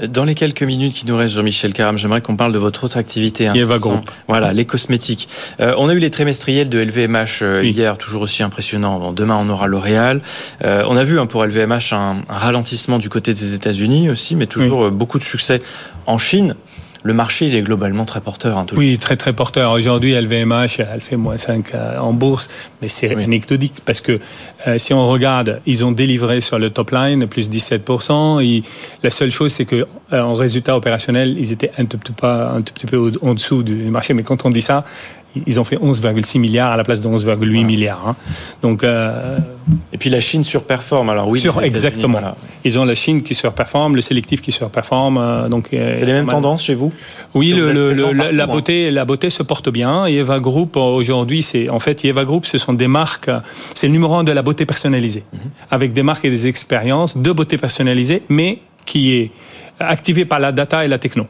Dans les quelques minutes qui nous restent, Jean-Michel Caram, j'aimerais qu'on parle de votre autre activité. Hein, Eva Group. Voilà, les cosmétiques. Euh, on a eu les trimestriels de LVMH euh, oui. hier, toujours aussi impressionnant. Bon, demain, on aura L'Oréal. Euh, on a vu hein, pour LVMH un, un, ralentissement du côté des États-Unis aussi, mais toujours oui. beaucoup de succès en Chine le marché il est globalement très porteur. Hein, oui, très très porteur. Aujourd'hui, LVMH, elle fait moins 5 en bourse, mais c'est oui. anecdotique parce que euh, si on regarde, ils ont délivré sur le top line plus 17%. Et la seule chose, c'est que euh, en résultat opérationnel, ils étaient un tout petit peu, un tout petit peu en dessous du marché. Mais quand on dit ça, ils ont fait 11,6 milliards à la place de 11,8 voilà. milliards. Hein. Donc, euh, et puis la Chine surperforme. Alors oui, sur, exactement. Voilà. Ils ont la Chine qui surperforme, le sélectif qui surperforme. Euh, donc c'est les mêmes tendances chez vous. Oui, le, le, le, la beauté, la beauté se porte bien. Et Eva Group aujourd'hui, c'est en fait Eva Group, ce sont des marques. C'est le numéro un de la beauté personnalisée, mm -hmm. avec des marques et des expériences de beauté personnalisée, mais qui est activée par la data et la techno.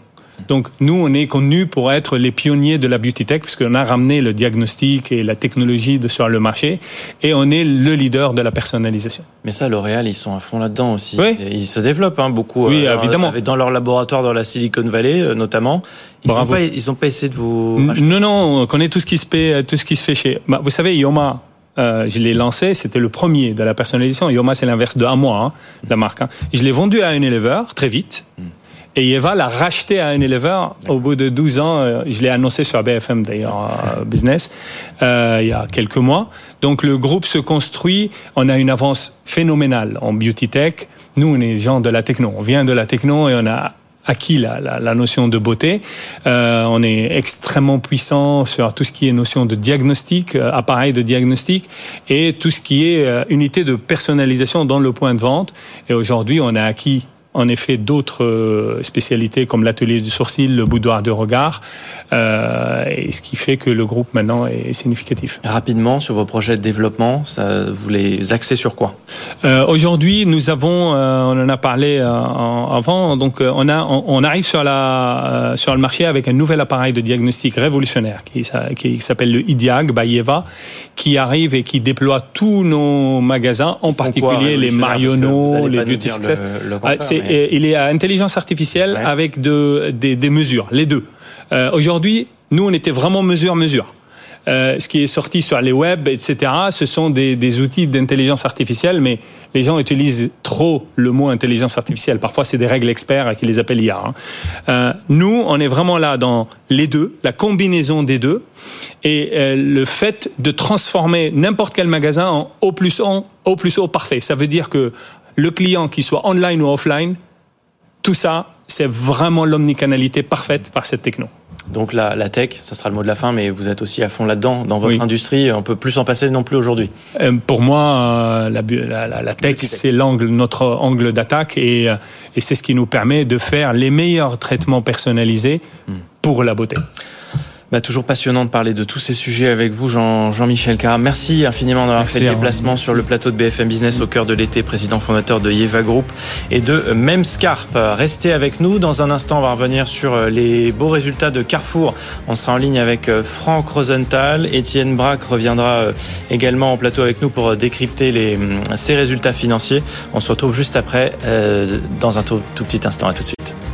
Donc nous, on est connus pour être les pionniers de la beauty tech parce qu'on a ramené le diagnostic et la technologie de, sur le marché et on est le leader de la personnalisation. Mais ça, L'Oréal, ils sont à fond là-dedans aussi. Oui. Ils se développent hein, beaucoup. Oui, euh, évidemment. Dans leur laboratoire dans la Silicon Valley, euh, notamment. Ils n'ont pas, essayé de vous. Non, non, on connaît tout ce qui se fait, tout ce qui se fait chez. Bah, vous savez, Yoma, euh, je l'ai lancé, c'était le premier de la personnalisation. Yoma, c'est l'inverse de à moi, hein, la marque. Hein. Je l'ai vendu à Unilever très vite. Mm. Et Eva l'a racheté à Unilever au bout de 12 ans. Je l'ai annoncé sur BFM d'ailleurs, Business, euh, il y a quelques mois. Donc le groupe se construit. On a une avance phénoménale en beauty tech. Nous, on est des gens de la techno. On vient de la techno et on a acquis la, la, la notion de beauté. Euh, on est extrêmement puissant sur tout ce qui est notion de diagnostic, euh, appareil de diagnostic, et tout ce qui est euh, unité de personnalisation dans le point de vente. Et aujourd'hui, on a acquis en effet d'autres spécialités comme l'atelier du sourcil, le boudoir de regard, euh, et ce qui fait que le groupe maintenant est significatif. Rapidement, sur vos projets de développement, ça, vous les axez sur quoi? Euh, Aujourd'hui, nous avons, euh, on en a parlé euh, avant, donc euh, on, a, on, on arrive sur, la, euh, sur le marché avec un nouvel appareil de diagnostic révolutionnaire qui, qui s'appelle le IDIAG by Eva, qui arrive et qui déploie tous nos magasins, en particulier les Marionneau, les Beauty Success. C'est il est à intelligence artificielle ouais. avec de, des, des, mesures, les deux. Euh, Aujourd'hui, nous, on était vraiment mesure-mesure. Euh, ce qui est sorti sur les web, etc., ce sont des, des outils d'intelligence artificielle, mais les gens utilisent trop le mot intelligence artificielle. Parfois, c'est des règles experts qui les appellent IA. Hein. Euh, nous, on est vraiment là dans les deux, la combinaison des deux, et euh, le fait de transformer n'importe quel magasin en O plus O, O plus O parfait. Ça veut dire que le client, qu'il soit online ou offline, tout ça, c'est vraiment l'omnicanalité parfaite par cette techno. Donc la, la, tech, ça sera le mot de la fin, mais vous êtes aussi à fond là-dedans, dans votre oui. industrie. On peut plus s'en passer non plus aujourd'hui. Euh, pour moi, euh, la, la, la, tech, c'est l'angle, notre angle d'attaque, et, euh, et c'est ce qui nous permet de faire les meilleurs traitements personnalisés hmm. pour la beauté. Bah, toujours passionnant de parler de tous ces sujets avec vous, Jean-Michel Jean Caram. Merci infiniment d'avoir fait le déplacement sur le plateau de BFM Business au cœur de l'été, président fondateur de Yeva Group et de Memscarp. Restez avec nous. Dans un instant, on va revenir sur les beaux résultats de Carrefour. On sera en ligne avec Franck Rosenthal. Étienne Braque reviendra également en plateau avec nous pour décrypter les, ces résultats financiers. On se retrouve juste après, euh, dans un tout, tout petit instant. À tout de suite.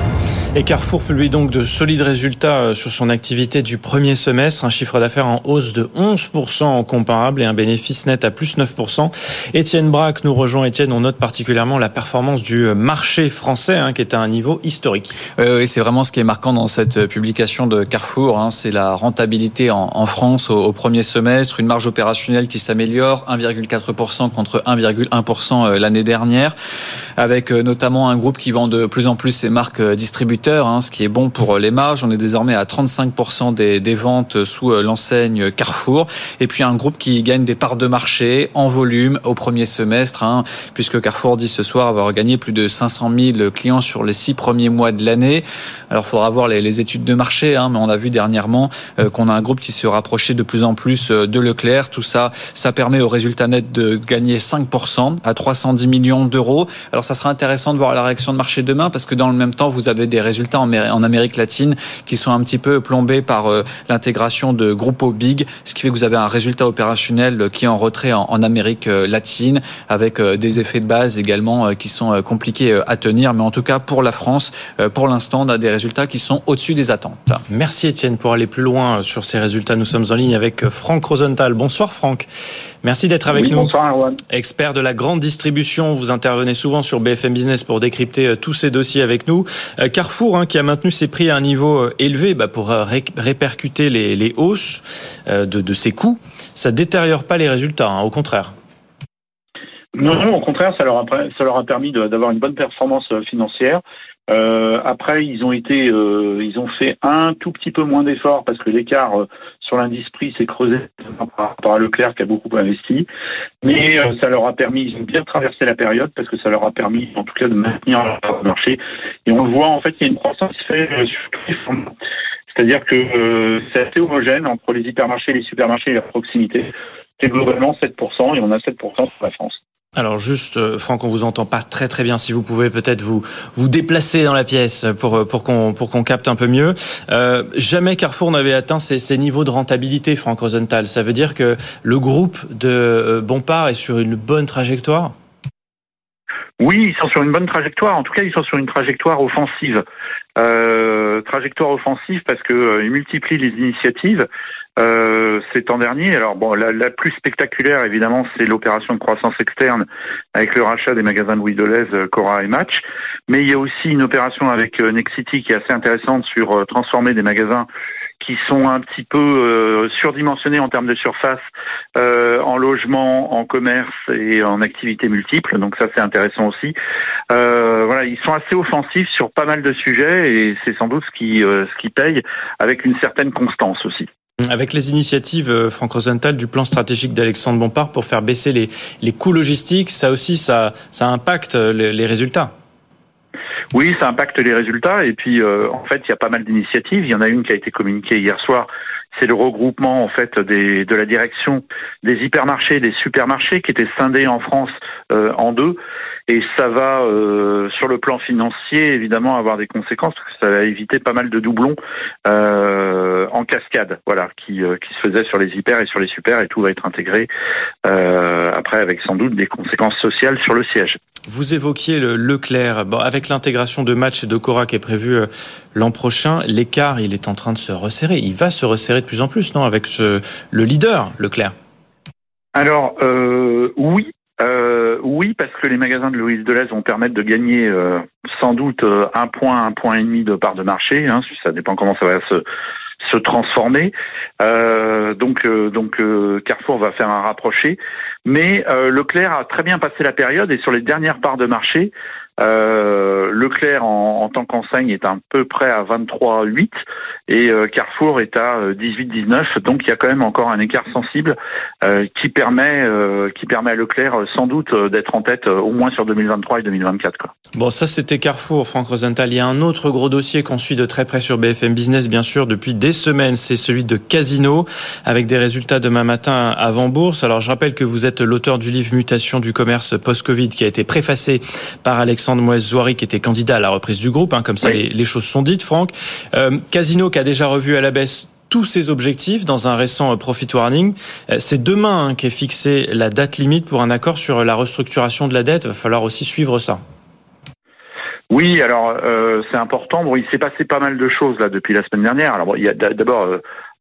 Et Carrefour publie donc de solides résultats euh, sur son activité du premier semestre, un chiffre d'affaires en hausse de 11% en comparable et un bénéfice net à plus 9%. Étienne Braque nous rejoint. Étienne, on note particulièrement la performance du marché français hein, qui est à un niveau historique. oui, c'est vraiment ce qui est marquant dans cette publication de Carrefour. Hein, c'est la rentabilité en, France au, premier semestre, une marge opérationnelle qui s'améliore, 1,4% contre 1,1% euh, l'année dernière, avec euh, notamment un groupe qui vend de plus en plus ses marques distributeurs Hein, ce qui est bon pour les marges. On est désormais à 35% des, ventes sous euh, l'enseigne Carrefour. Et puis un groupe qui gagne des parts de marché en volume au premier semestre, hein, puisque Carrefour dit ce soir avoir gagné plus de 500 000 clients sur les six premiers mois de l'année. Alors il faudra voir les, études de marché, hein, mais on a vu dernièrement euh, qu'on a un groupe qui se rapprochait de plus en plus euh, de Leclerc. Tout ça, ça permet au résultat net de gagner 5% à 310 millions d'euros. Alors ça sera intéressant de voir la réaction de marché demain, parce que dans le même temps, vous avez des résultats en Amérique latine qui sont un petit peu plombés par euh, l'intégration de Grupo Big, ce qui fait que vous avez un résultat opérationnel qui est en retrait en Amérique euh, latine, avec euh, des effets de base également qui sont compliqués à tenir. Mais en tout cas, pour la France, pour l'instant, on a des résultats qui sont au-dessus des attentes. Merci Étienne. Pour aller plus loin sur ces résultats, nous sommes en ligne avec Franck Rosenthal. Bonsoir Franck. Merci d'être avec nous. Bonsoir Expert de la grande distribution, vous intervenez souvent sur BFM Business pour décrypter tous ces dossiers avec nous. Carrefour Hein, qui a maintenu ses prix à un niveau euh, élevé bah, pour euh, répercuter les, hausses euh, de, ses coûts, ça détériore pas les résultats, hein, au contraire. Non, non, au contraire, ça leur a, ça leur a permis d'avoir une bonne performance financière. Après, ils ont été, ils ont fait un tout petit peu moins d'efforts parce que l'écart sur l'indice prix s'est creusé par rapport à Leclerc qui a beaucoup investi. Mais euh, ça leur a permis, ils ont bien traversé la période parce que ça leur a permis en tout cas de maintenir leur marché. Et on le voit en fait, il y a une croissance qui se fait euh, sur tous les fonds. C'est-à-dire que euh, c'est assez homogène entre les hypermarchés, les supermarchés et la proximité. C'est globalement 7% et on a 7% sur la France. Alors juste, euh, Franck, on vous entend pas très très bien. Si vous pouvez peut-être vous vous déplacer dans la pièce pour euh, pour qu'on pour qu'on capte un peu mieux. Euh, jamais Carrefour n'avait atteint ces, ces, niveaux de rentabilité, Franck Rosenthal. Ça veut dire que le groupe de Bompard est sur une bonne trajectoire? Oui, ils sont sur une bonne trajectoire. En tout cas, ils sont sur une trajectoire offensive. trajectoire offensive parce que ils multiplient les initiatives. Euh, c'est en dernier. Alors bon, la, la plus spectaculaire évidemment, c'est l'opération de croissance externe avec le rachat des magasins Louis Deleuze, euh, Cora et Match. Mais il y a aussi une opération avec euh, Nexity qui est assez intéressante sur euh, transformer des magasins qui sont un petit peu surdimensionnés en termes de surface en logement, en commerce et en activités multiples. Donc ça c'est intéressant aussi. voilà, ils sont assez offensifs sur pas mal de sujets et c'est sans doute ce qui ce qui paye avec une certaine constance aussi. Avec les initiatives, euh, Franck Rosenthal, du plan stratégique d'Alexandre Bompard pour faire baisser les, les coûts logistiques, ça aussi, ça, ça impacte les, résultats. Oui, ça impacte les résultats. Et puis, euh, en fait, il y a pas mal d'initiatives. Il y en a une qui a été communiquée hier soir. C'est le regroupement, en fait, de la direction des hypermarchés, des supermarchés, qui étaient scindés en France euh, en deux. Et ça va, euh, sur le plan financier, évidemment, avoir des conséquences, parce que ça va éviter pas mal de doublons euh, en cascade, voilà, qui, euh, qui se faisaient sur les hyper et sur les super, et tout va être intégré euh, après avec sans doute des conséquences sociales sur le siège. Vous évoquiez le Leclerc. Bon, avec l'intégration de match et de Cora qui est prévue euh, l'an prochain, l'écart, il est en train de se resserrer. Il va se resserrer de plus en plus, non, avec ce, le leader, Leclerc alors euh, oui, euh, oui, parce que les magasins de Louise Deleuze vont permettre de gagner euh, sans doute euh, un point, un point et demi de part de marché. Hein, ça dépend comment ça va se, se transformer. donc, donc Carrefour va faire un rapproché. Mais Leclerc a très bien passé la période et sur les dernières parts de marché, euh, Leclerc en, en tant qu'enseigne est à peu près à 23,8 et euh, Carrefour est à 18,19. Euh, Donc il y a quand même encore un écart sensible euh, qui permet qui permet à Leclerc sans doute d'être en tête au moins sur 2023 et 2024. Quoi. Bon, ça c'était Carrefour, Franck Rosenthal. Il y a un autre gros dossier qu'on suit de très près sur BFM Business, bien sûr, depuis des semaines. C'est celui de Casino, avec des résultats demain matin avant bourse. Alors je rappelle que vous êtes l'auteur du livre Mutation du commerce post-Covid qui a été préfacé par Alexandre de Moës Zouari qui était candidat à la reprise du groupe, hein, comme ça les, choses sont dites, Franck. Euh, Casino qui a déjà revu à la baisse tous ses objectifs dans un récent euh, profit warning. Euh, c'est demain hein, qu'est fixée la date limite pour un accord sur la restructuration de la dette. Il va falloir aussi suivre ça. Oui, alors euh, c'est important. Bon, il s'est passé pas mal de choses là depuis la semaine dernière. Alors bon, il y a d'abord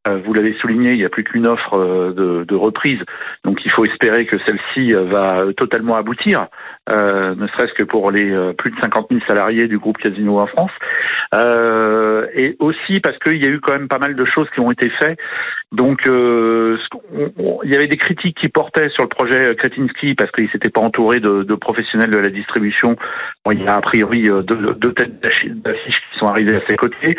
euh, vous l'avez souligné, il n'y a plus qu'une offre de, de, reprise, donc il faut espérer que celle-ci va totalement aboutir, euh, ne serait-ce que pour les plus de 50 000 salariés du groupe Casino en France, euh, et aussi parce qu'il y a eu quand même pas mal de choses qui ont été faites. Donc euh, il y avait des critiques qui portaient sur le projet Kretinsky parce qu'il s'était pas entouré de, de, professionnels de la distribution. Bon, il y a a priori deux, deux têtes d'affiches qui sont arrivées à ses côtés,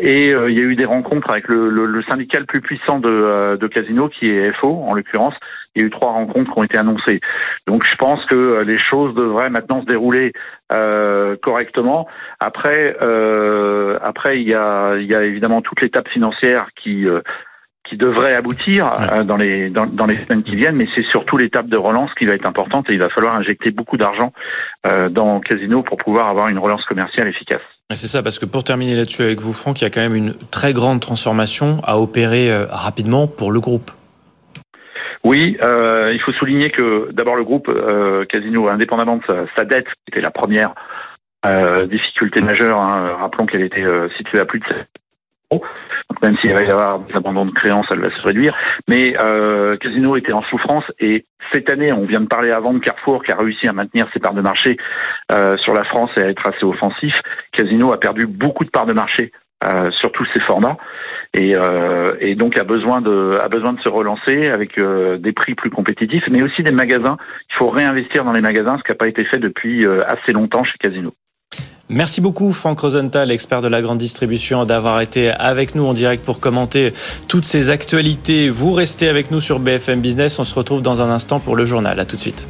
et il y a eu des rencontres avec le le, syndicat le plus puissant de, euh, de Casino, qui est FO en l'occurrence, il y a eu trois rencontres qui ont été annoncées. Donc je pense que euh, les choses devraient maintenant se dérouler euh, correctement. Après, euh, après il y a, il y a évidemment toute l'étape financière qui euh, qui devrait aboutir dans les dans, dans, les semaines qui viennent, mais c'est surtout l'étape de relance qui va être importante et il va falloir injecter beaucoup d'argent dans Casino pour pouvoir avoir une relance commerciale efficace. C'est ça, parce que pour terminer là-dessus avec vous, Franck, il y a quand même une très grande transformation à opérer rapidement pour le groupe. Oui, euh, il faut souligner que d'abord le groupe euh, Casino, indépendamment de sa, sa, dette, qui était la première euh, difficulté majeure, hein, rappelons qu'elle était euh, située à plus de 7 euros, donc même s'il va y avoir des abandons de créances, elle va se réduire. Mais euh, Casino était en souffrance et cette année, on vient de parler avant de Carrefour qui a réussi à maintenir ses parts de marché euh, sur la France et à être assez offensif. Casino a perdu beaucoup de parts de marché sur tous ces formats et, euh, et, donc a besoin de a besoin de se relancer avec euh, des prix plus compétitifs, mais aussi des magasins. Il faut réinvestir dans les magasins, ce qui n'a pas été fait depuis euh, assez longtemps chez Casino. Merci beaucoup Franck Rosenthal, expert de la grande distribution, d'avoir été avec nous en direct pour commenter toutes ces actualités. Vous restez avec nous sur BFM Business. On se retrouve dans un instant pour le journal. À tout de suite.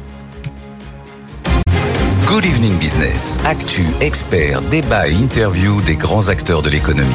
Good Evening Business. Actu, expert, débat et interview des grands acteurs de l'économie.